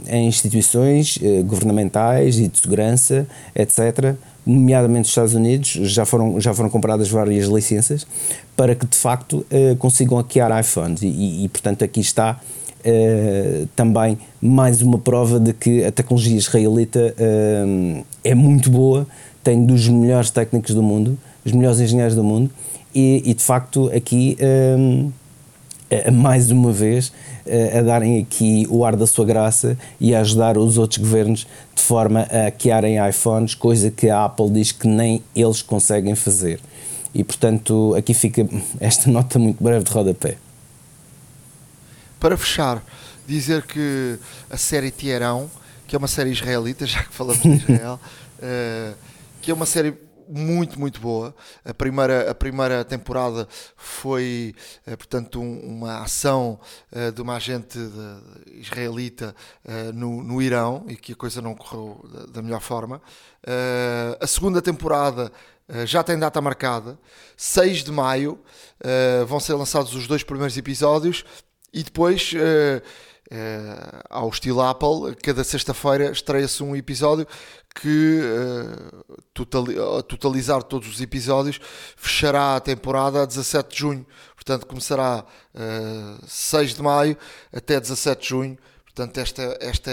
em instituições governamentais e de segurança, etc., nomeadamente nos Estados Unidos, já foram, já foram compradas várias licenças para que de facto consigam hackear iPhones e, e portanto aqui está uh, também mais uma prova de que a tecnologia israelita uh, é muito boa, tem dos melhores técnicos do mundo, os melhores engenheiros do mundo, e, e de facto aqui. Uh, mais uma vez a darem aqui o ar da sua graça e a ajudar os outros governos de forma a hackearem iPhones, coisa que a Apple diz que nem eles conseguem fazer. E portanto, aqui fica esta nota muito breve de rodapé. Para fechar, dizer que a série Tierão, que é uma série israelita, já que falamos de Israel, uh, que é uma série muito, muito boa. A primeira, a primeira temporada foi, uh, portanto, um, uma ação uh, de uma agente de, israelita no, no Irão e que a coisa não correu da, da melhor forma. a segunda temporada já tem data marcada, 6 de maio. vão ser lançados os dois primeiros episódios e depois, uh, uh, ao estilo Apple, cada sexta-feira estreia-se um episódio que, uh, totali totalizar todos os episódios, fechará a temporada a 17 de junho. Portanto, começará uh, 6 de maio até 17 de junho. Portanto, esta, esta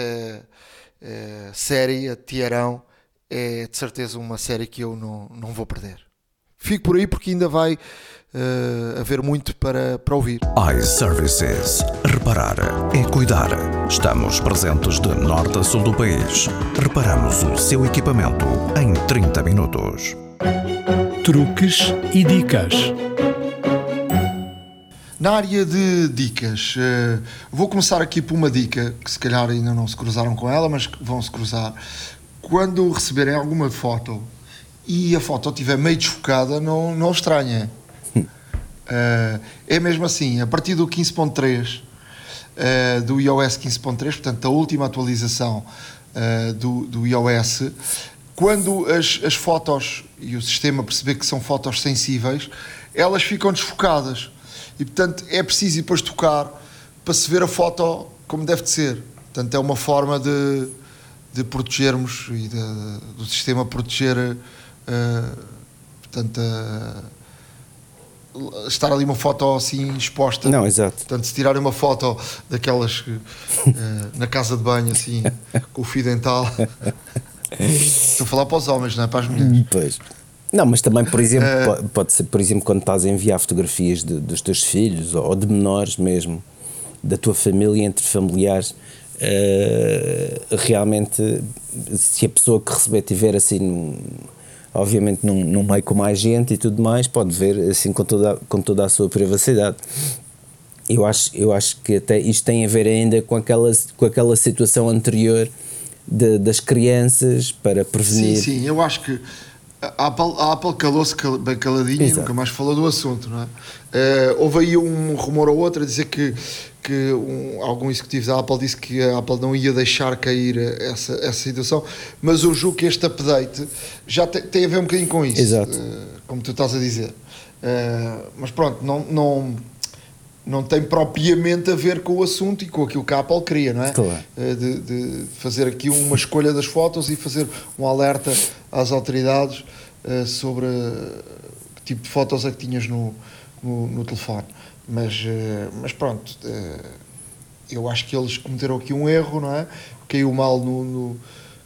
série, a Tiarão, é de certeza uma série que eu não, não vou perder. Fico por aí porque ainda vai uh, haver muito para, para ouvir. iServices. Reparar é cuidar. Estamos presentes de norte a sul do país. Reparamos o seu equipamento em 30 minutos. Truques e dicas. Na área de dicas, uh, vou começar aqui por uma dica que se calhar ainda não se cruzaram com ela, mas vão se cruzar. Quando receberem alguma foto e a foto estiver meio desfocada, não, não estranha. Uh, é mesmo assim, a partir do 15.3 uh, do iOS 15.3, portanto, a última atualização uh, do, do iOS, quando as, as fotos e o sistema perceber que são fotos sensíveis, elas ficam desfocadas. E, portanto, é preciso depois tocar para se ver a foto como deve de ser. Portanto, é uma forma de, de protegermos e de, do sistema proteger uh, portanto, a estar ali uma foto assim exposta. Não, exato. Portanto, se tirarem uma foto daquelas que, eh, na casa de banho, assim, com o fio dental. Estou a falar para os homens, não é? Para as mulheres. Pois. Não, mas também, por exemplo, po- pode ser, por exemplo, quando estás a enviar fotografias de- dos teus filhos ou de menores mesmo, da tua família, entre familiares, eh, realmente, se a pessoa que receber tiver assim, obviamente num, num meio com mais gente e tudo mais, pode ver assim com toda, com toda a sua privacidade. Eu acho, eu acho que até isto tem a ver ainda com aquela, com aquela situação anterior de- das crianças para Sim, prevenir. sim, eu acho que a Apple, a Apple calou-se cal- bem caladinha e Exato. nunca mais falou do assunto, não é? Eh, houve aí um rumor ou outro a dizer que, que um, algum executivo da Apple disse que a Apple não ia deixar cair essa, essa situação, mas eu julgo que este update já te- tem a ver um bocadinho com isso, Exato. eh, como tu estás a dizer. Eh, mas pronto, não, não, não tem propriamente a ver com o assunto e com aquilo que a Apple queria, não é? Claro. Eh, de, de fazer aqui uma escolha das fotos e fazer um alerta às autoridades eh, sobre eh, que tipo de fotos é que tinhas no, no, no telefone. Mas, eh, mas pronto, eu acho que eles cometeram aqui um erro, não é? Caiu mal, no, no-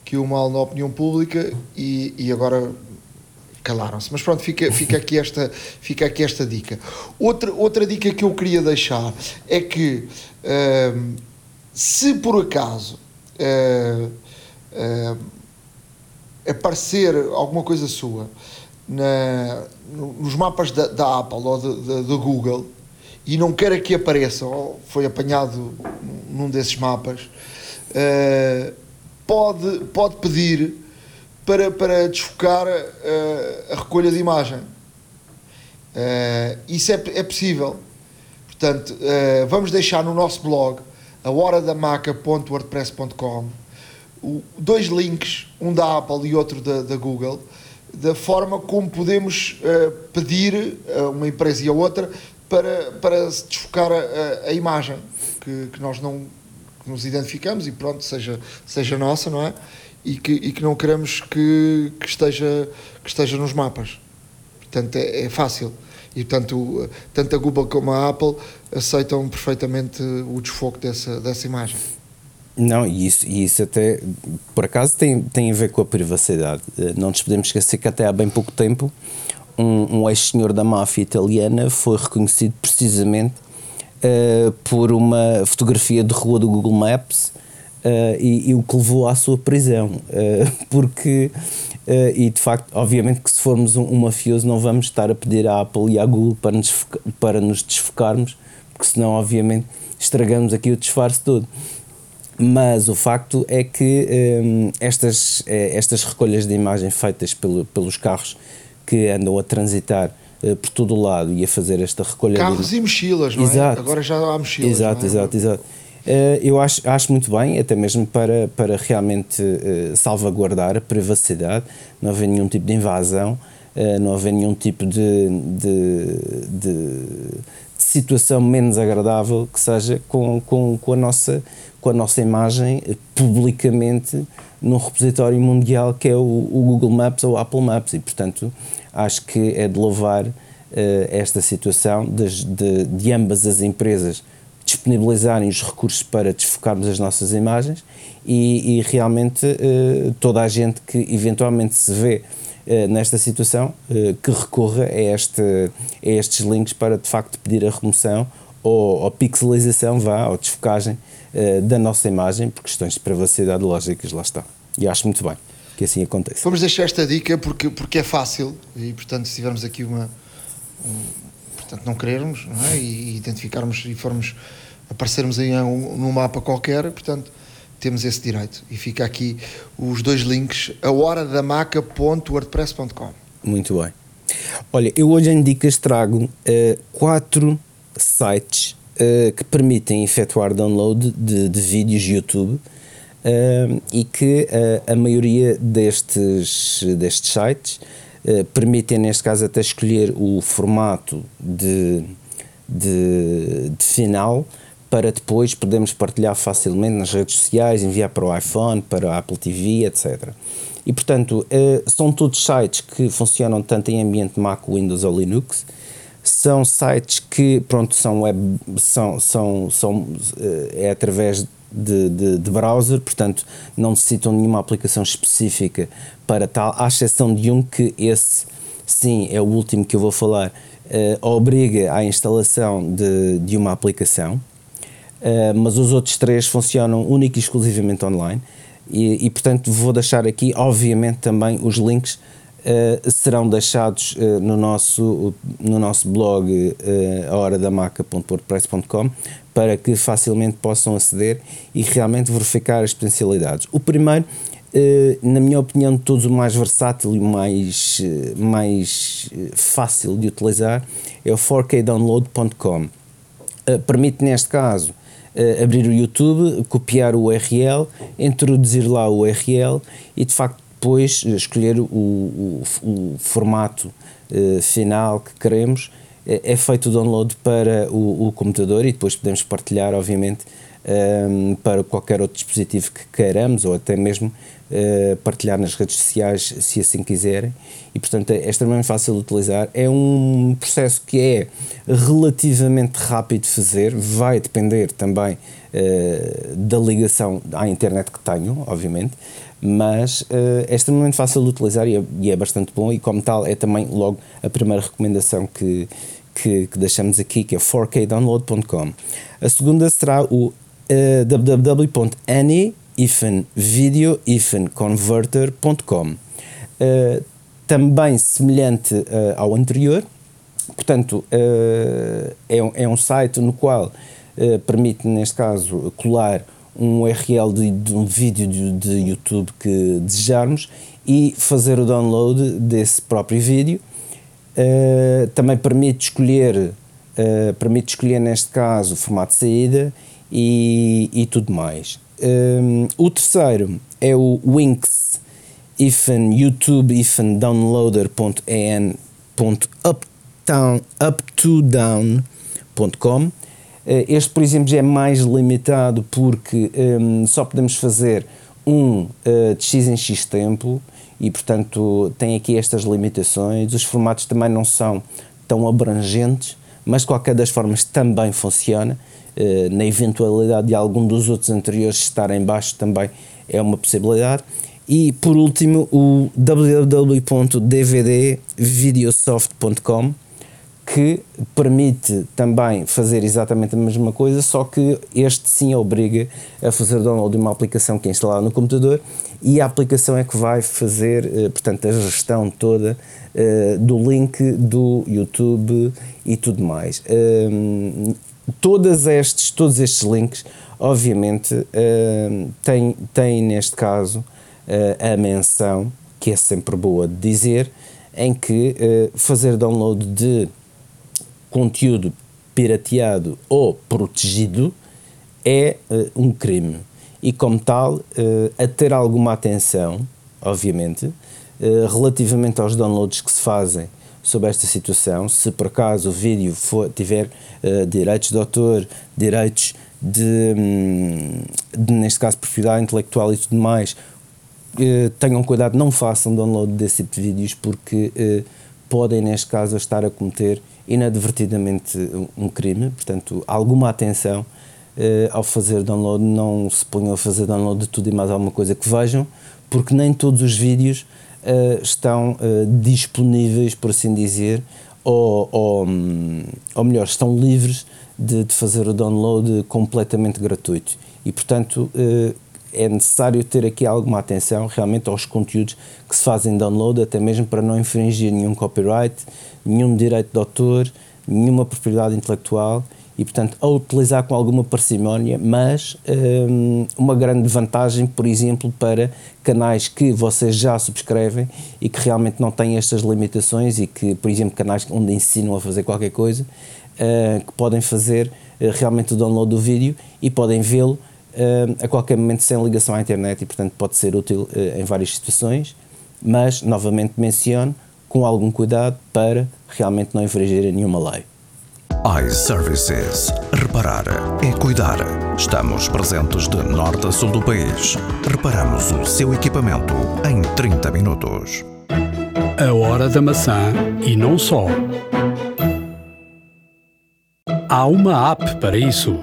caiu mal na opinião pública e, e agora calaram-se. Mas pronto, fica, fica, aqui esta, fica aqui esta dica. Outra, outra dica que eu queria deixar é que ehm, se por acaso eh, eh, aparecer alguma coisa sua na- no- nos mapas da, da Apple ou da- Google e não queira que apareça ou foi apanhado num desses mapas, pode, pode pedir para, para desfocar eh, a recolha de imagem. Eh, isso é, é possível. Portanto, eh, vamos deixar no nosso blog, a dois links, um da Apple e outro da, da Google, da forma como podemos eh, pedir a uma empresa e a outra para, para se desfocar a- a imagem que, que nós não que nos identificamos e pronto, seja, seja nossa, não é? E que, e que não queremos que, que, esteja, que esteja nos mapas. Portanto, é, é fácil. E, portanto, tanto a Google como a Apple aceitam perfeitamente o desfoque dessa, dessa imagem. Não, e isso, isso até, por acaso, tem, tem a ver com a privacidade. Eh, Não nos podemos esquecer que até há bem pouco tempo um, um ex-senhor da máfia italiana foi reconhecido precisamente eh, por uma fotografia de rua do Google Maps eh, e, e o que levou à sua prisão. Eh, porque, eh, e de facto, obviamente que se formos um, um mafioso não vamos estar a pedir à Apple e à Google para nos, para nos desfocarmos, porque senão, obviamente, estragamos aqui o disfarce todo. Mas o facto é que hum, estas, estas recolhas de imagem feitas pelo, pelos carros que andam a transitar por todo o lado e a fazer esta recolha Carros de e mochilas, não Exato. é? Agora já há mochilas. Exato, é? exato, exato. Eh, eu acho, acho muito bem, até mesmo para, para realmente eh, salvaguardar a privacidade, não haver nenhum tipo de invasão, eh, não haver nenhum tipo de, de, de- situação menos agradável que seja com, com, com, a, nossa, com a nossa imagem publicamente num repositório mundial que é o, o Google Maps ou o Apple Maps. E portanto acho que é de louvar eh, esta situação das- de, de ambas as empresas disponibilizarem os recursos para desfocarmos as nossas imagens e, e realmente eh, toda a gente que eventualmente se vê eh, nesta situação eh, que recorra a, este, a estes links para de facto pedir a remoção ou, pixelização, vá, ou desfocagem eh, da nossa imagem por questões de privacidade lógicas, lá está. E acho muito bem que assim aconteça. Vamos deixar esta dica porque, porque é fácil e, portanto, se tivermos aqui uma. um- portanto, não querermos não é? e identificarmos e formos aparecermos aí um- num mapa qualquer, portanto, temos esse direito. E fica aqui os dois links, a horadamaca.wordpress.com. Muito bem. Olha, eu hoje em Dicas trago eh, quatro sites eh, que permitem efetuar download de, de vídeos YouTube eh, e que a maioria destes, destes sites permitem, neste caso, até escolher o formato de, de, de final para depois podermos partilhar facilmente nas redes sociais, enviar para o iPhone, para a Apple TV, etc. E portanto, eh, são todos sites que funcionam tanto em ambiente Mac, Windows ou Linux. são sites que, pronto, são web, são, são, são é através de, de, de, browser, portanto não necessitam nenhuma aplicação específica para tal, à exceção de um que esse, sim, é o último que eu vou falar, uh, obriga à instalação de, de uma aplicação, uh, mas os outros três funcionam única e exclusivamente online e, e portanto vou deixar aqui, obviamente, também os links uh, serão deixados no, nosso, no nosso blog uh, ahoradamaca.wordpress.com para que facilmente possam aceder e realmente verificar as potencialidades. O primeiro, eh, na minha opinião, de todos o mais versátil e mais, eh, mais eh, fácil de utilizar é o 4kdownload.com. Permite, neste caso, abrir o YouTube, copiar o URL, introduzir lá o URL e, de facto, depois escolher o, o, o formato final que queremos é, é feito o download para o, o, computador e depois podemos partilhar, obviamente, um, para qualquer outro dispositivo que queiramos ou até mesmo uh, partilhar nas redes sociais, se assim quiserem. E, portanto, é extremamente fácil de utilizar. É um processo que é relativamente rápido de fazer, vai depender também uh, da ligação à internet que tenho, obviamente, mas uh, é extremamente fácil de utilizar e é, e é, bastante bom e como tal é também logo a primeira recomendação que, que, que deixamos aqui, que é 4kdownload.com. A segunda será o uh, www.any-video-converter.com. Uh, também semelhante uh, ao anterior, portanto, uh, é, é um site no qual permite, neste caso, colar um URL de, de um vídeo de, de, YouTube que desejarmos e fazer o download desse próprio vídeo Uh, também permite escolher, uh, permite escolher neste caso o formato de saída e, e tudo mais. Um, eh, o terceiro é o Winx ifan YouTube ifan downloader.en.uptodown.com este, por exemplo, já é mais limitado porque um, só podemos fazer um uh, de X em X tempo e, portanto, tem aqui estas limitações. Os formatos também não são tão abrangentes, mas de qualquer das formas também funciona. Uh, na eventualidade de algum dos outros anteriores estar em baixo também é uma possibilidade. E por último, o www.dvdvideosoft.com que permite também fazer exatamente a mesma coisa, só que este sim obriga a fazer download de uma aplicação que é instalada no computador e a aplicação é que vai fazer, eh, portanto, a gestão toda uh, do link do YouTube e tudo mais. Uh, todas estes, todos estes links, obviamente, uh, têm, têm neste caso a menção, que é sempre boa de dizer, em que fazer download de conteúdo pirateado ou protegido é uh, um crime e, como tal, uh, a ter alguma atenção, obviamente, uh, relativamente aos downloads que se fazem sobre esta situação. Se por acaso o vídeo for, tiver direitos de autor, direitos de, hum, de, neste caso, propriedade intelectual e tudo mais, tenham cuidado, não façam download desse tipo de vídeos porque podem, neste caso, estar a cometer inadvertidamente um crime, portanto, alguma atenção uh, ao fazer download, não se ponham a fazer download de tudo e mais alguma coisa que vejam, porque nem todos os vídeos uh, estão uh, disponíveis, por assim dizer, ou, ou, um, ou melhor, estão livres de, de, fazer o download completamente gratuito. E, portanto, é necessário ter aqui alguma atenção realmente aos conteúdos que se fazem download, até mesmo para não infringir nenhum copyright, nenhum direito de autor, nenhuma propriedade intelectual e, portanto, a utilizar com alguma parcimónia, mas um, uma grande vantagem, por exemplo, para canais que vocês já subscrevem e que realmente não têm estas limitações e que, por exemplo, canais onde ensinam a fazer qualquer coisa, uh, que podem fazer uh, realmente o download do vídeo e podem vê-lo a qualquer momento sem ligação à internet e, portanto, pode ser útil uh, em várias situações, mas, novamente menciono, com algum cuidado para realmente não infringir nenhuma lei. iServices. Reparar é cuidar. Estamos presentes de norte a sul do país. Reparamos o seu equipamento em 30 minutos. A hora da maçã e não só. Há uma app para isso.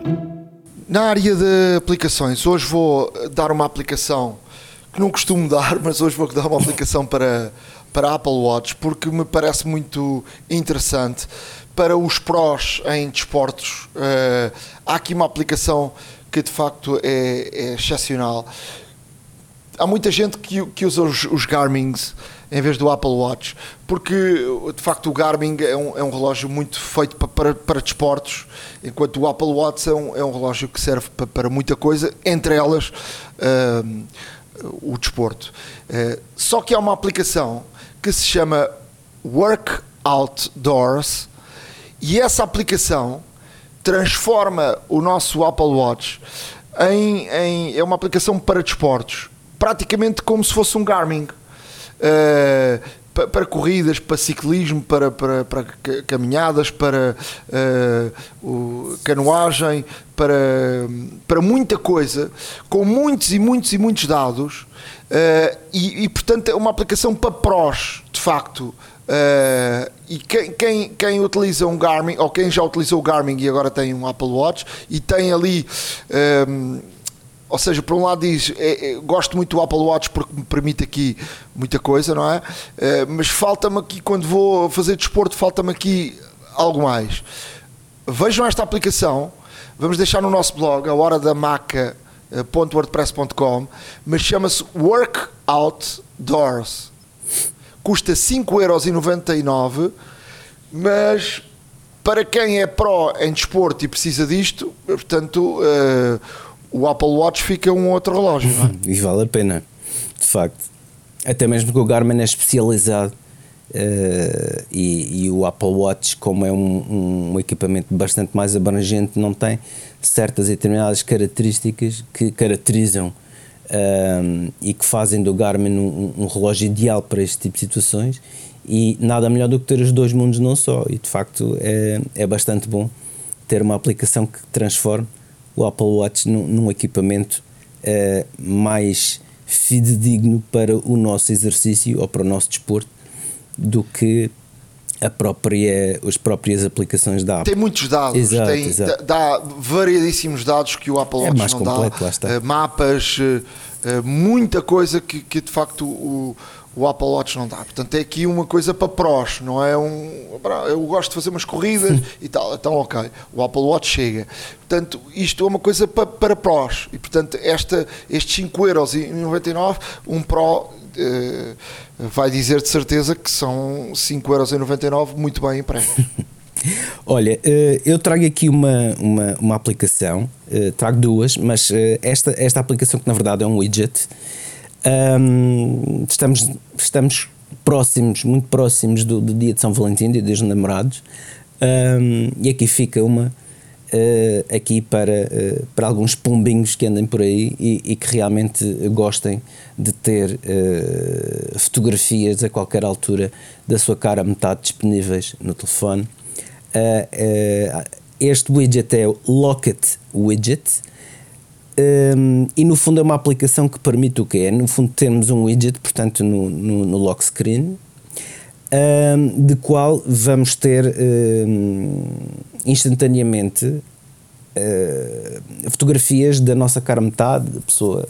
Na área de aplicações, hoje vou dar uma aplicação que não costumo dar, mas hoje vou dar uma aplicação para, para Apple Watch porque me parece muito interessante para os prós em desportos. Uh, há aqui uma aplicação que de facto é, é excepcional. Há muita gente que, que usa os, os Garmins em vez do Apple Watch, porque de facto o Garmin é um, é um relógio muito feito para, para, para desportos, enquanto o Apple Watch é um, é um relógio que serve para, para muita coisa, entre elas uh, o desporto. Uh, só que há uma aplicação que se chama Work Outdoors e essa aplicação transforma o nosso Apple Watch em, em é uma aplicação para desportos, praticamente como se fosse um Garmin para, para, corridas, para ciclismo, para, para, para caminhadas, para uh, canoagem, para, para muita coisa, com muitos e muitos e muitos dados, uh, e, e, portanto é uma aplicação para prós, de facto. Uh, e quem, quem, quem, utiliza um Garmin, ou quem já utilizou o Garmin e agora tem um Apple Watch, e tem ali ou seja, por um lado diz, é, é, gosto muito do Apple Watch porque me permite aqui muita coisa, não é? é mas falta-me aqui, quando vou fazer desporto, falta-me aqui algo mais. Vejam esta aplicação, vamos deixar no nosso blog, a hora da maca.wordpress.com, mas chama-se Work Outdoors. Custa 5,99€, mas para quem é pró em desporto e precisa disto, portanto... Uh, o Apple Watch fica um outro relógio. Não é? E vale a pena, de facto. Até mesmo que o Garmin é especializado uh, e, e, o Apple Watch, como é um, um, equipamento bastante mais abrangente, não tem certas e determinadas características que caracterizam uh, e que fazem do Garmin um, um relógio ideal para este tipo de situações. E nada melhor do que ter os dois mundos não só. E de facto é, é bastante bom ter uma aplicação que transforme o Apple Watch num, num equipamento uh, mais fidedigno para o nosso exercício ou para o nosso desporto do que a própria, as próprias aplicações da Apple. Tem muitos dados, exato, tem, exato. dá variadíssimos dados que o Apple é Watch é mais não completo, dá. Lá está. Uh, mapas, uh, muita coisa que, que de facto o, o Apple Watch não dá. Portanto, é aqui uma coisa para prós, não é um. Eu gosto de fazer umas corridas e tal, então ok, o Apple Watch chega. Portanto, isto é uma coisa para, para prós. E portanto, esta, estes 5,99€, um Pro eh, vai dizer de certeza que são 5,99€ muito bem empregos. Olha, eh, eu trago aqui uma, uma, uma aplicação, eh, trago duas, mas esta, esta aplicação que na verdade é um widget um, estamos, estamos próximos, muito próximos do, do, dia de São Valentim, dia dos namorados, um, e aqui fica uma uh, aqui para, uh, para alguns pombinhos que andem por aí e, e que realmente gostem de ter uh, fotografias a qualquer altura da sua cara metade disponíveis no telefone. este widget é o Locket Widget um, e no fundo é uma aplicação que permite o quê? É, no fundo temos um widget, portanto no, no, no lock screen, um, de qual vamos ter um, instantaneamente uh, fotografias da nossa cara metade, da pessoa,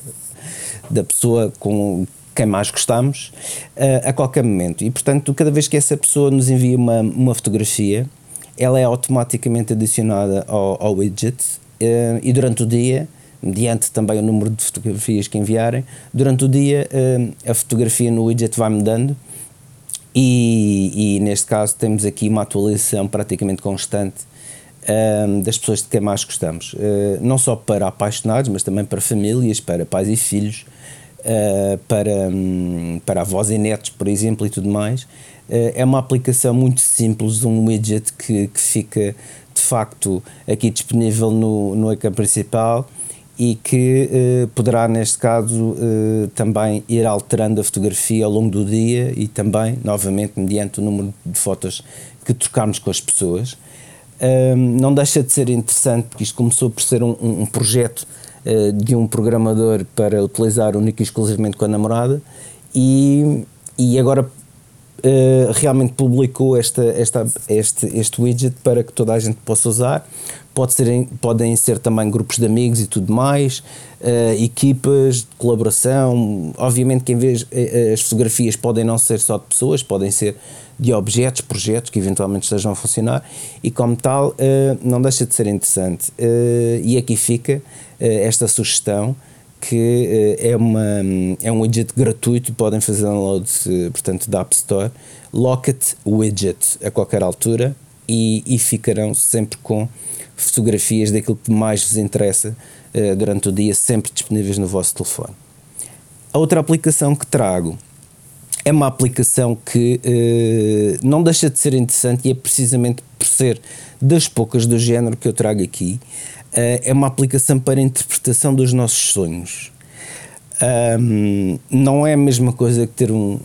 da pessoa com quem mais gostamos, uh, a qualquer momento. E portanto, cada vez que essa pessoa nos envia uma, uma fotografia, ela é automaticamente adicionada ao, ao widget uh, e durante o dia mediante também o número de fotografias que enviarem. Durante o dia, eh, a fotografia no widget vai mudando e, e neste caso temos aqui uma atualização praticamente constante eh, das pessoas de quem mais gostamos. Eh, não só para apaixonados, mas também para famílias, para pais e filhos, para, hum, para avós e netos, por exemplo, e tudo mais. É uma aplicação muito simples, um widget que, que fica de facto aqui disponível no, no ecrã principal e que eh, poderá, neste caso, eh, também ir alterando a fotografia ao longo do dia e também, novamente, mediante o número de fotos que trocamos com as pessoas. Um, não deixa de ser interessante, porque isto começou por ser um, um projeto uh, de um programador para utilizar único e exclusivamente com a namorada, e, e agora uh, realmente publicou esta, esta, este, este widget para que toda a gente possa usar. Pode ser, podem ser também grupos de amigos e tudo mais, uh, equipas de colaboração. Obviamente que em vez uh, as fotografias podem não ser só de pessoas, podem ser de objetos, projetos que eventualmente estejam a funcionar e como tal não deixa de ser interessante. e aqui fica esta sugestão que é, uma, é um widget gratuito, podem fazer download portanto, da App Store, Locket Widget a qualquer altura e, e ficarão sempre com fotografias daquilo que mais vos interessa uh, durante o dia, sempre disponíveis no vosso telefone. A outra aplicação que trago é uma aplicação que uh, não deixa de ser interessante e é precisamente por ser das poucas do género que eu trago aqui. É uma aplicação para interpretação dos nossos sonhos. Um, não é a mesma coisa que ter um,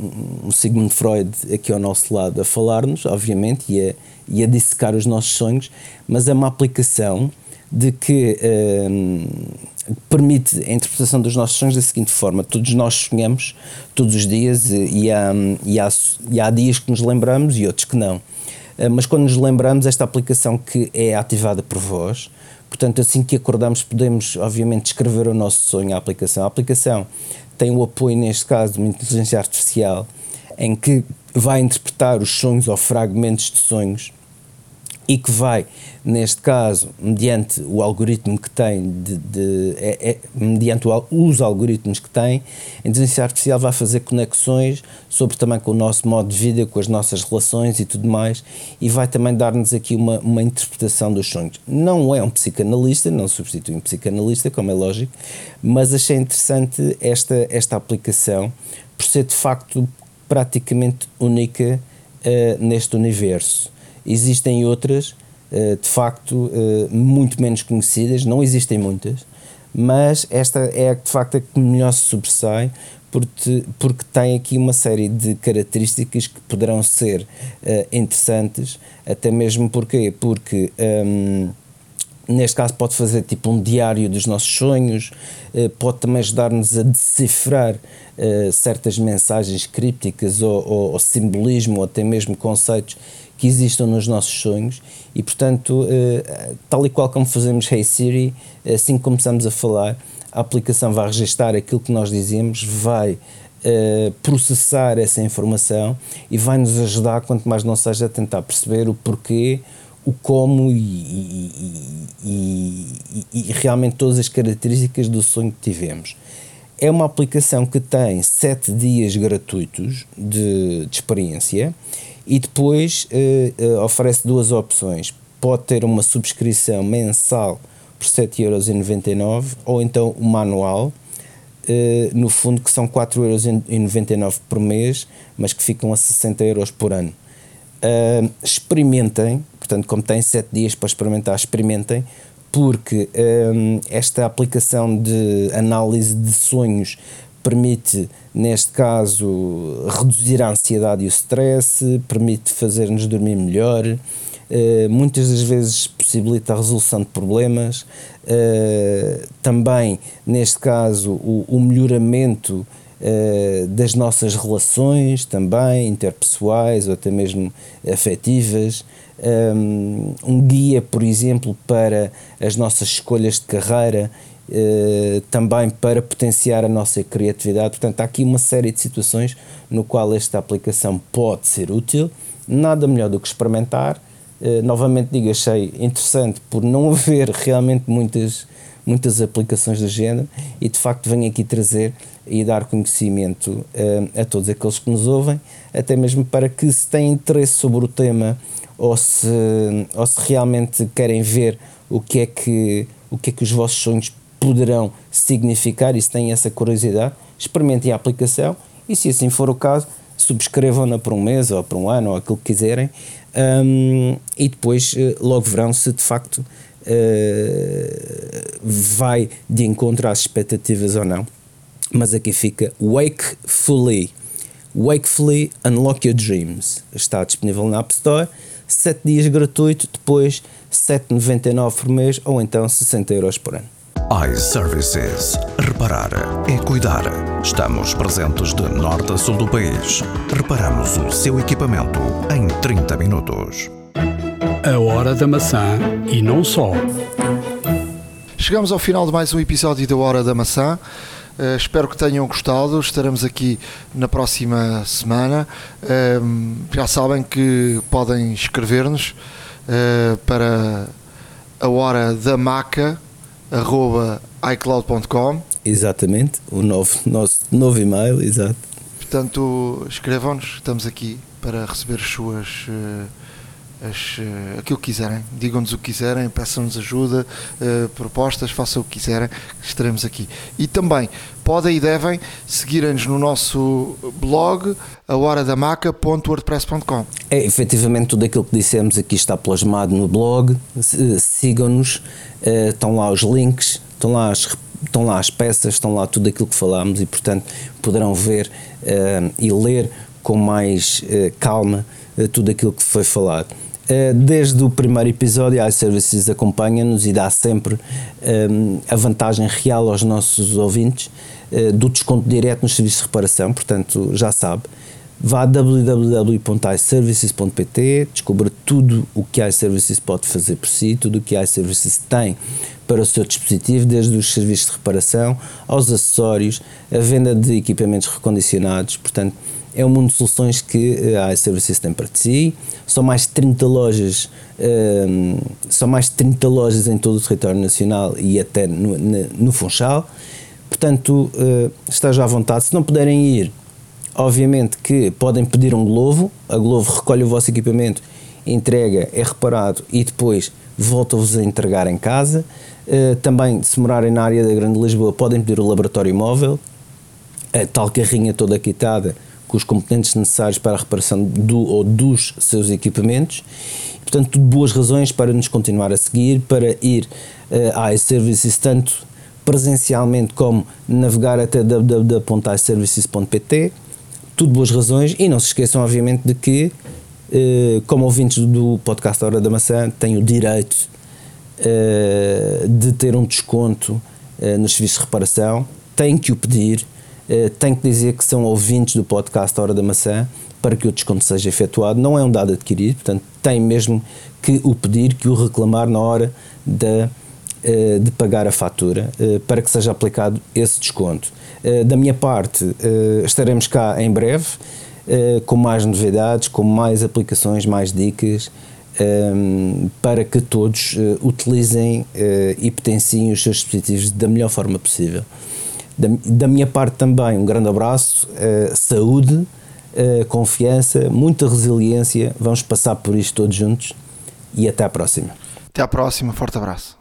um Sigmund Freud aqui ao nosso lado a falar-nos, obviamente, e a, e a dissecar os nossos sonhos, mas é uma aplicação de que um, permite a interpretação dos nossos sonhos da seguinte forma: todos nós sonhamos todos os dias e há, e há, e há dias que nos lembramos e outros que não. Uh, mas quando nos lembramos, esta aplicação que é ativada por vós, portanto, assim que acordamos, podemos, obviamente, descrever o nosso sonho à aplicação. A aplicação tem o apoio, neste caso, de uma inteligência artificial em que vai interpretar os sonhos ou fragmentos de sonhos e que vai, neste caso, mediante o algoritmo que tem, de, de é, é, mediante o, os algoritmos que tem, a inteligência artificial vai fazer conexões sobre também com o nosso modo de vida, com as nossas relações e tudo mais, e vai também dar-nos aqui uma, uma interpretação dos sonhos. Não é um psicanalista, não substitui um psicanalista, como é lógico, mas achei interessante esta, esta aplicação por ser de facto praticamente única uh, neste universo. Existem outras, uh, de facto, uh, muito menos conhecidas, não existem muitas, mas esta é de facto a que melhor se sobressai porque, porque tem aqui uma série de características que poderão ser uh, interessantes, até mesmo porque, porque um, neste caso pode fazer tipo um diário dos nossos sonhos, pode também ajudar-nos a decifrar certas mensagens crípticas ou, ou, ou simbolismo ou até mesmo conceitos que existam nos nossos sonhos e, portanto, uh, tal e qual como fazemos Hey Siri, assim que começamos a falar, a aplicação vai registar aquilo que nós dizemos, vai uh, processar essa informação e vai nos ajudar, quanto mais não seja, a tentar perceber o porquê, o como e, e, e, e, realmente todas as características do sonho que tivemos. É uma aplicação que tem 7 dias gratuitos de, de experiência e depois uh, uh, oferece duas opções. Pode ter uma subscrição mensal por 7,99€ ou então o manual, uh, no fundo que são 4,99€ por mês, mas que ficam a 60€ euros por ano. experimentem, portanto, como têm 7 dias para experimentar, experimentem, porque esta aplicação de análise de sonhos permite, neste caso, reduzir a ansiedade e o stress, permite fazer-nos dormir melhor, uh, muitas das vezes possibilita a resolução de problemas, uh, também, neste caso, o, o melhoramento uh, das nossas relações, também interpessoais ou até mesmo afetivas. Um guia, por exemplo, para as nossas escolhas de carreira eh, também para potenciar a nossa criatividade. Portanto, há aqui uma série de situações no qual esta aplicação pode ser útil. Nada melhor do que experimentar. Uh, novamente digo, achei interessante por não haver realmente muitas, muitas aplicações do género e de facto venho aqui trazer e dar conhecimento uh, a todos aqueles que nos ouvem, até mesmo para que se têm interesse sobre o tema ou se, ou se realmente querem ver o que é que, o que, é que os vossos sonhos poderão significar e se têm essa curiosidade, experimentem a aplicação e se assim for o caso, subscrevam-na por um mês ou por um ano ou aquilo que quiserem um, e depois uh, logo verão se de facto uh, vai de encontro às expectativas ou não. Mas aqui fica Wakefully. Wakefully Unlock Your Dreams. Está disponível na App Store. 7 dias gratuito, depois 7,99 por mês ou então 60 euros por ano. iServices. Reparar é cuidar. Estamos presentes de norte a sul do país. Reparamos o seu equipamento em 30 minutos. A hora da maçã e não só. Chegamos ao final de mais um episódio da Hora da Maçã. Uh, espero que tenham gostado. Estaremos aqui na próxima semana. Uh, já sabem que podem escrever-nos uh, para a hora da maca icloud.com. Exatamente, o novo, nosso novo e-mail, exato. Portanto, escrevam-nos, estamos aqui para receber as suas. Uh, as, uh, aquilo que quiserem, digam-nos o que quiserem, peçam-nos ajuda, uh, propostas, façam o que quiserem, estaremos aqui. E também podem e devem seguir-nos no nosso blog, ahoradamaca.wordpress.com. É efetivamente tudo aquilo que dissemos aqui está plasmado no blog. Sigam-nos, uh, estão lá os links, estão lá as estão lá as peças, estão lá tudo aquilo que falámos e, portanto, poderão ver uh, e ler com mais uh, calma uh, tudo aquilo que foi falado. Desde o primeiro episódio, a iServices acompanha-nos e dá sempre a vantagem real aos nossos ouvintes do desconto direto nos serviços de reparação, portanto, já sabe. Vá a www.iservices.pt, descubra tudo o que iServices pode fazer por si, tudo o que iServices tem para o seu dispositivo, desde os serviços de reparação aos acessórios, a venda de equipamentos recondicionados, portanto, é um mundo de soluções que eh, a iServices tem para si. São mais de 30 lojas, um, ehm, são mais de 30 lojas em todo o território nacional e até no, no, no Funchal. Portanto, uh, esteja à vontade. Se não puderem ir, obviamente que podem pedir um Glovo, a Glovo recolhe o vosso equipamento, entrega, é reparado e depois volta-vos a entregar em casa. Uh, também, se morarem na área da Grande Lisboa, podem pedir o laboratório móvel, a tal carrinha toda quitada com os componentes necessários para a reparação do ou dos seus equipamentos. Portanto, boas razões para nos continuar a seguir, para ir uh, à iServices tanto presencialmente como navegar até www.iservices.pt. Tudo boas razões e não se esqueçam, obviamente, de que, uh, como ouvintes do podcast Hora da Maçã, têm o direito uh, de ter um desconto nos serviços de reparação, têm que o pedir eh, tem que dizer que são ouvintes do podcast Hora da Maçã para que o desconto seja efetuado. Não é um dado adquirido, portanto, tem mesmo que o pedir, que o reclamar na hora de, eh, de pagar a fatura eh, para que seja aplicado esse desconto. Da minha parte, estaremos cá em breve com mais novidades, com mais aplicações, mais dicas. para que todos utilizem e potenciem os seus dispositivos da melhor forma possível. Da, da minha parte também, um grande abraço, uh, saúde, uh, confiança, muita resiliência. Vamos passar por isto todos juntos e até à próxima. Até à próxima, forte abraço.